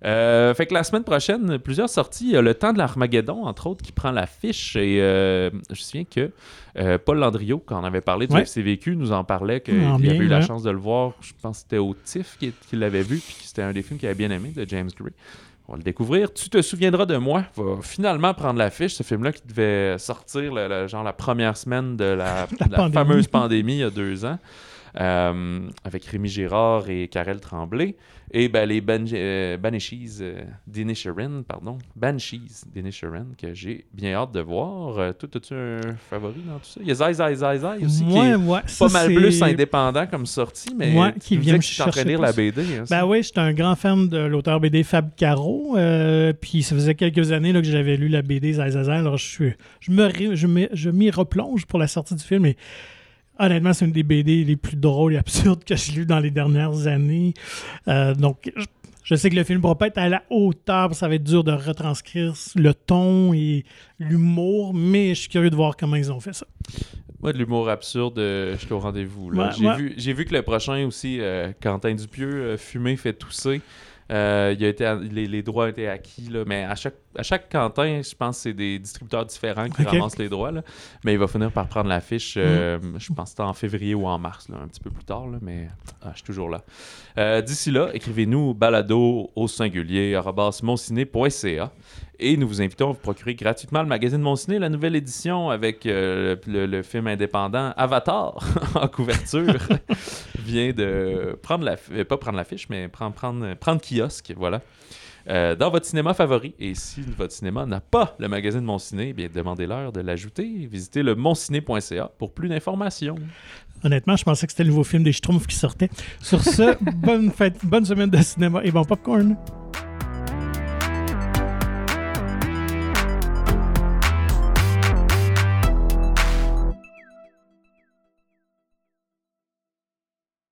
Euh, fait que la semaine prochaine, plusieurs sorties. Il y a le temps de l'Armageddon, entre autres, qui prend l'affiche. Et euh, je me souviens que euh, Paul Landriot, quand on avait parlé du Ouais. FCVQ, nous en parlait qu'il En avait bien, eu la chance de le voir. Je pense que c'était au TIFF qu'il l'avait vu, puis que c'était un des films qu'il avait bien aimé de James Gray. On va le découvrir. Tu te souviendras de moi. Va finalement prendre l'affiche. Ce film-là qui devait sortir le- le- genre la première semaine de la, La de la pandémie. fameuse pandémie il y a deux ans. Euh, avec Rémi Girard et Karel Tremblay. Et ben, les Ban euh, Banshees euh, pardon. Banshees que j'ai bien hâte de voir. Euh, toi, as-tu un favori dans tout ça? Il y a Zai Zai Zai Zai aussi, qui est ouais, ça, pas mal plus indépendant comme sortie, mais Ouais, qui vient me que tu es en train de chercher lire la. BD. hein, Ben oui, j'étais un grand fan de l'auteur BD Fab Caro. puis ça faisait quelques années là, que j'avais lu la BD Zazaza. Alors je, suis, je, me, je, m'y- je m'y replonge pour la sortie du film. Et honnêtement, c'est une des BD les plus drôles et absurdes que j'ai lues dans les dernières années. Euh, donc je, je sais que le film ne pourra pas être à la hauteur. Ça va être dur de retranscrire le ton et l'humour. Mais je suis curieux de voir comment ils ont fait ça. Moi, de l'humour absurde, euh, je suis au rendez-vous. Ouais, j'ai, ouais. Vu, j'ai vu que le prochain aussi, euh, Quentin Dupieux, Fumé fait tousser. Euh, il a été, les, les droits ont été acquis, là, mais à chaque, à chaque Quentin, je pense que c'est des distributeurs différents qui Ok. ramassent les droits. là. Mais il va finir par prendre l'affiche, euh, je pense que en février ou en mars, là, un petit peu plus tard, là, mais ah, je suis toujours là. Euh, d'ici là, écrivez-nous balado au singulier monciné.ca et nous vous invitons à vous procurer gratuitement le magazine Mon Ciné, la nouvelle édition avec euh, le, le film indépendant Avatar en couverture. vient de prendre la euh, pas prendre l'affiche, mais prendre, prendre, prendre kiosque, voilà. Euh, dans votre cinéma favori. Et si votre cinéma n'a pas le magazine Mon Ciné, eh bien demandez-leur de l'ajouter. Visitez le monciné.ca pour plus d'informations. Honnêtement, je pensais que c'était le nouveau film des Schtroumpfs qui sortait. Sur ce, bonne, fête, bonne semaine de cinéma et bon popcorn.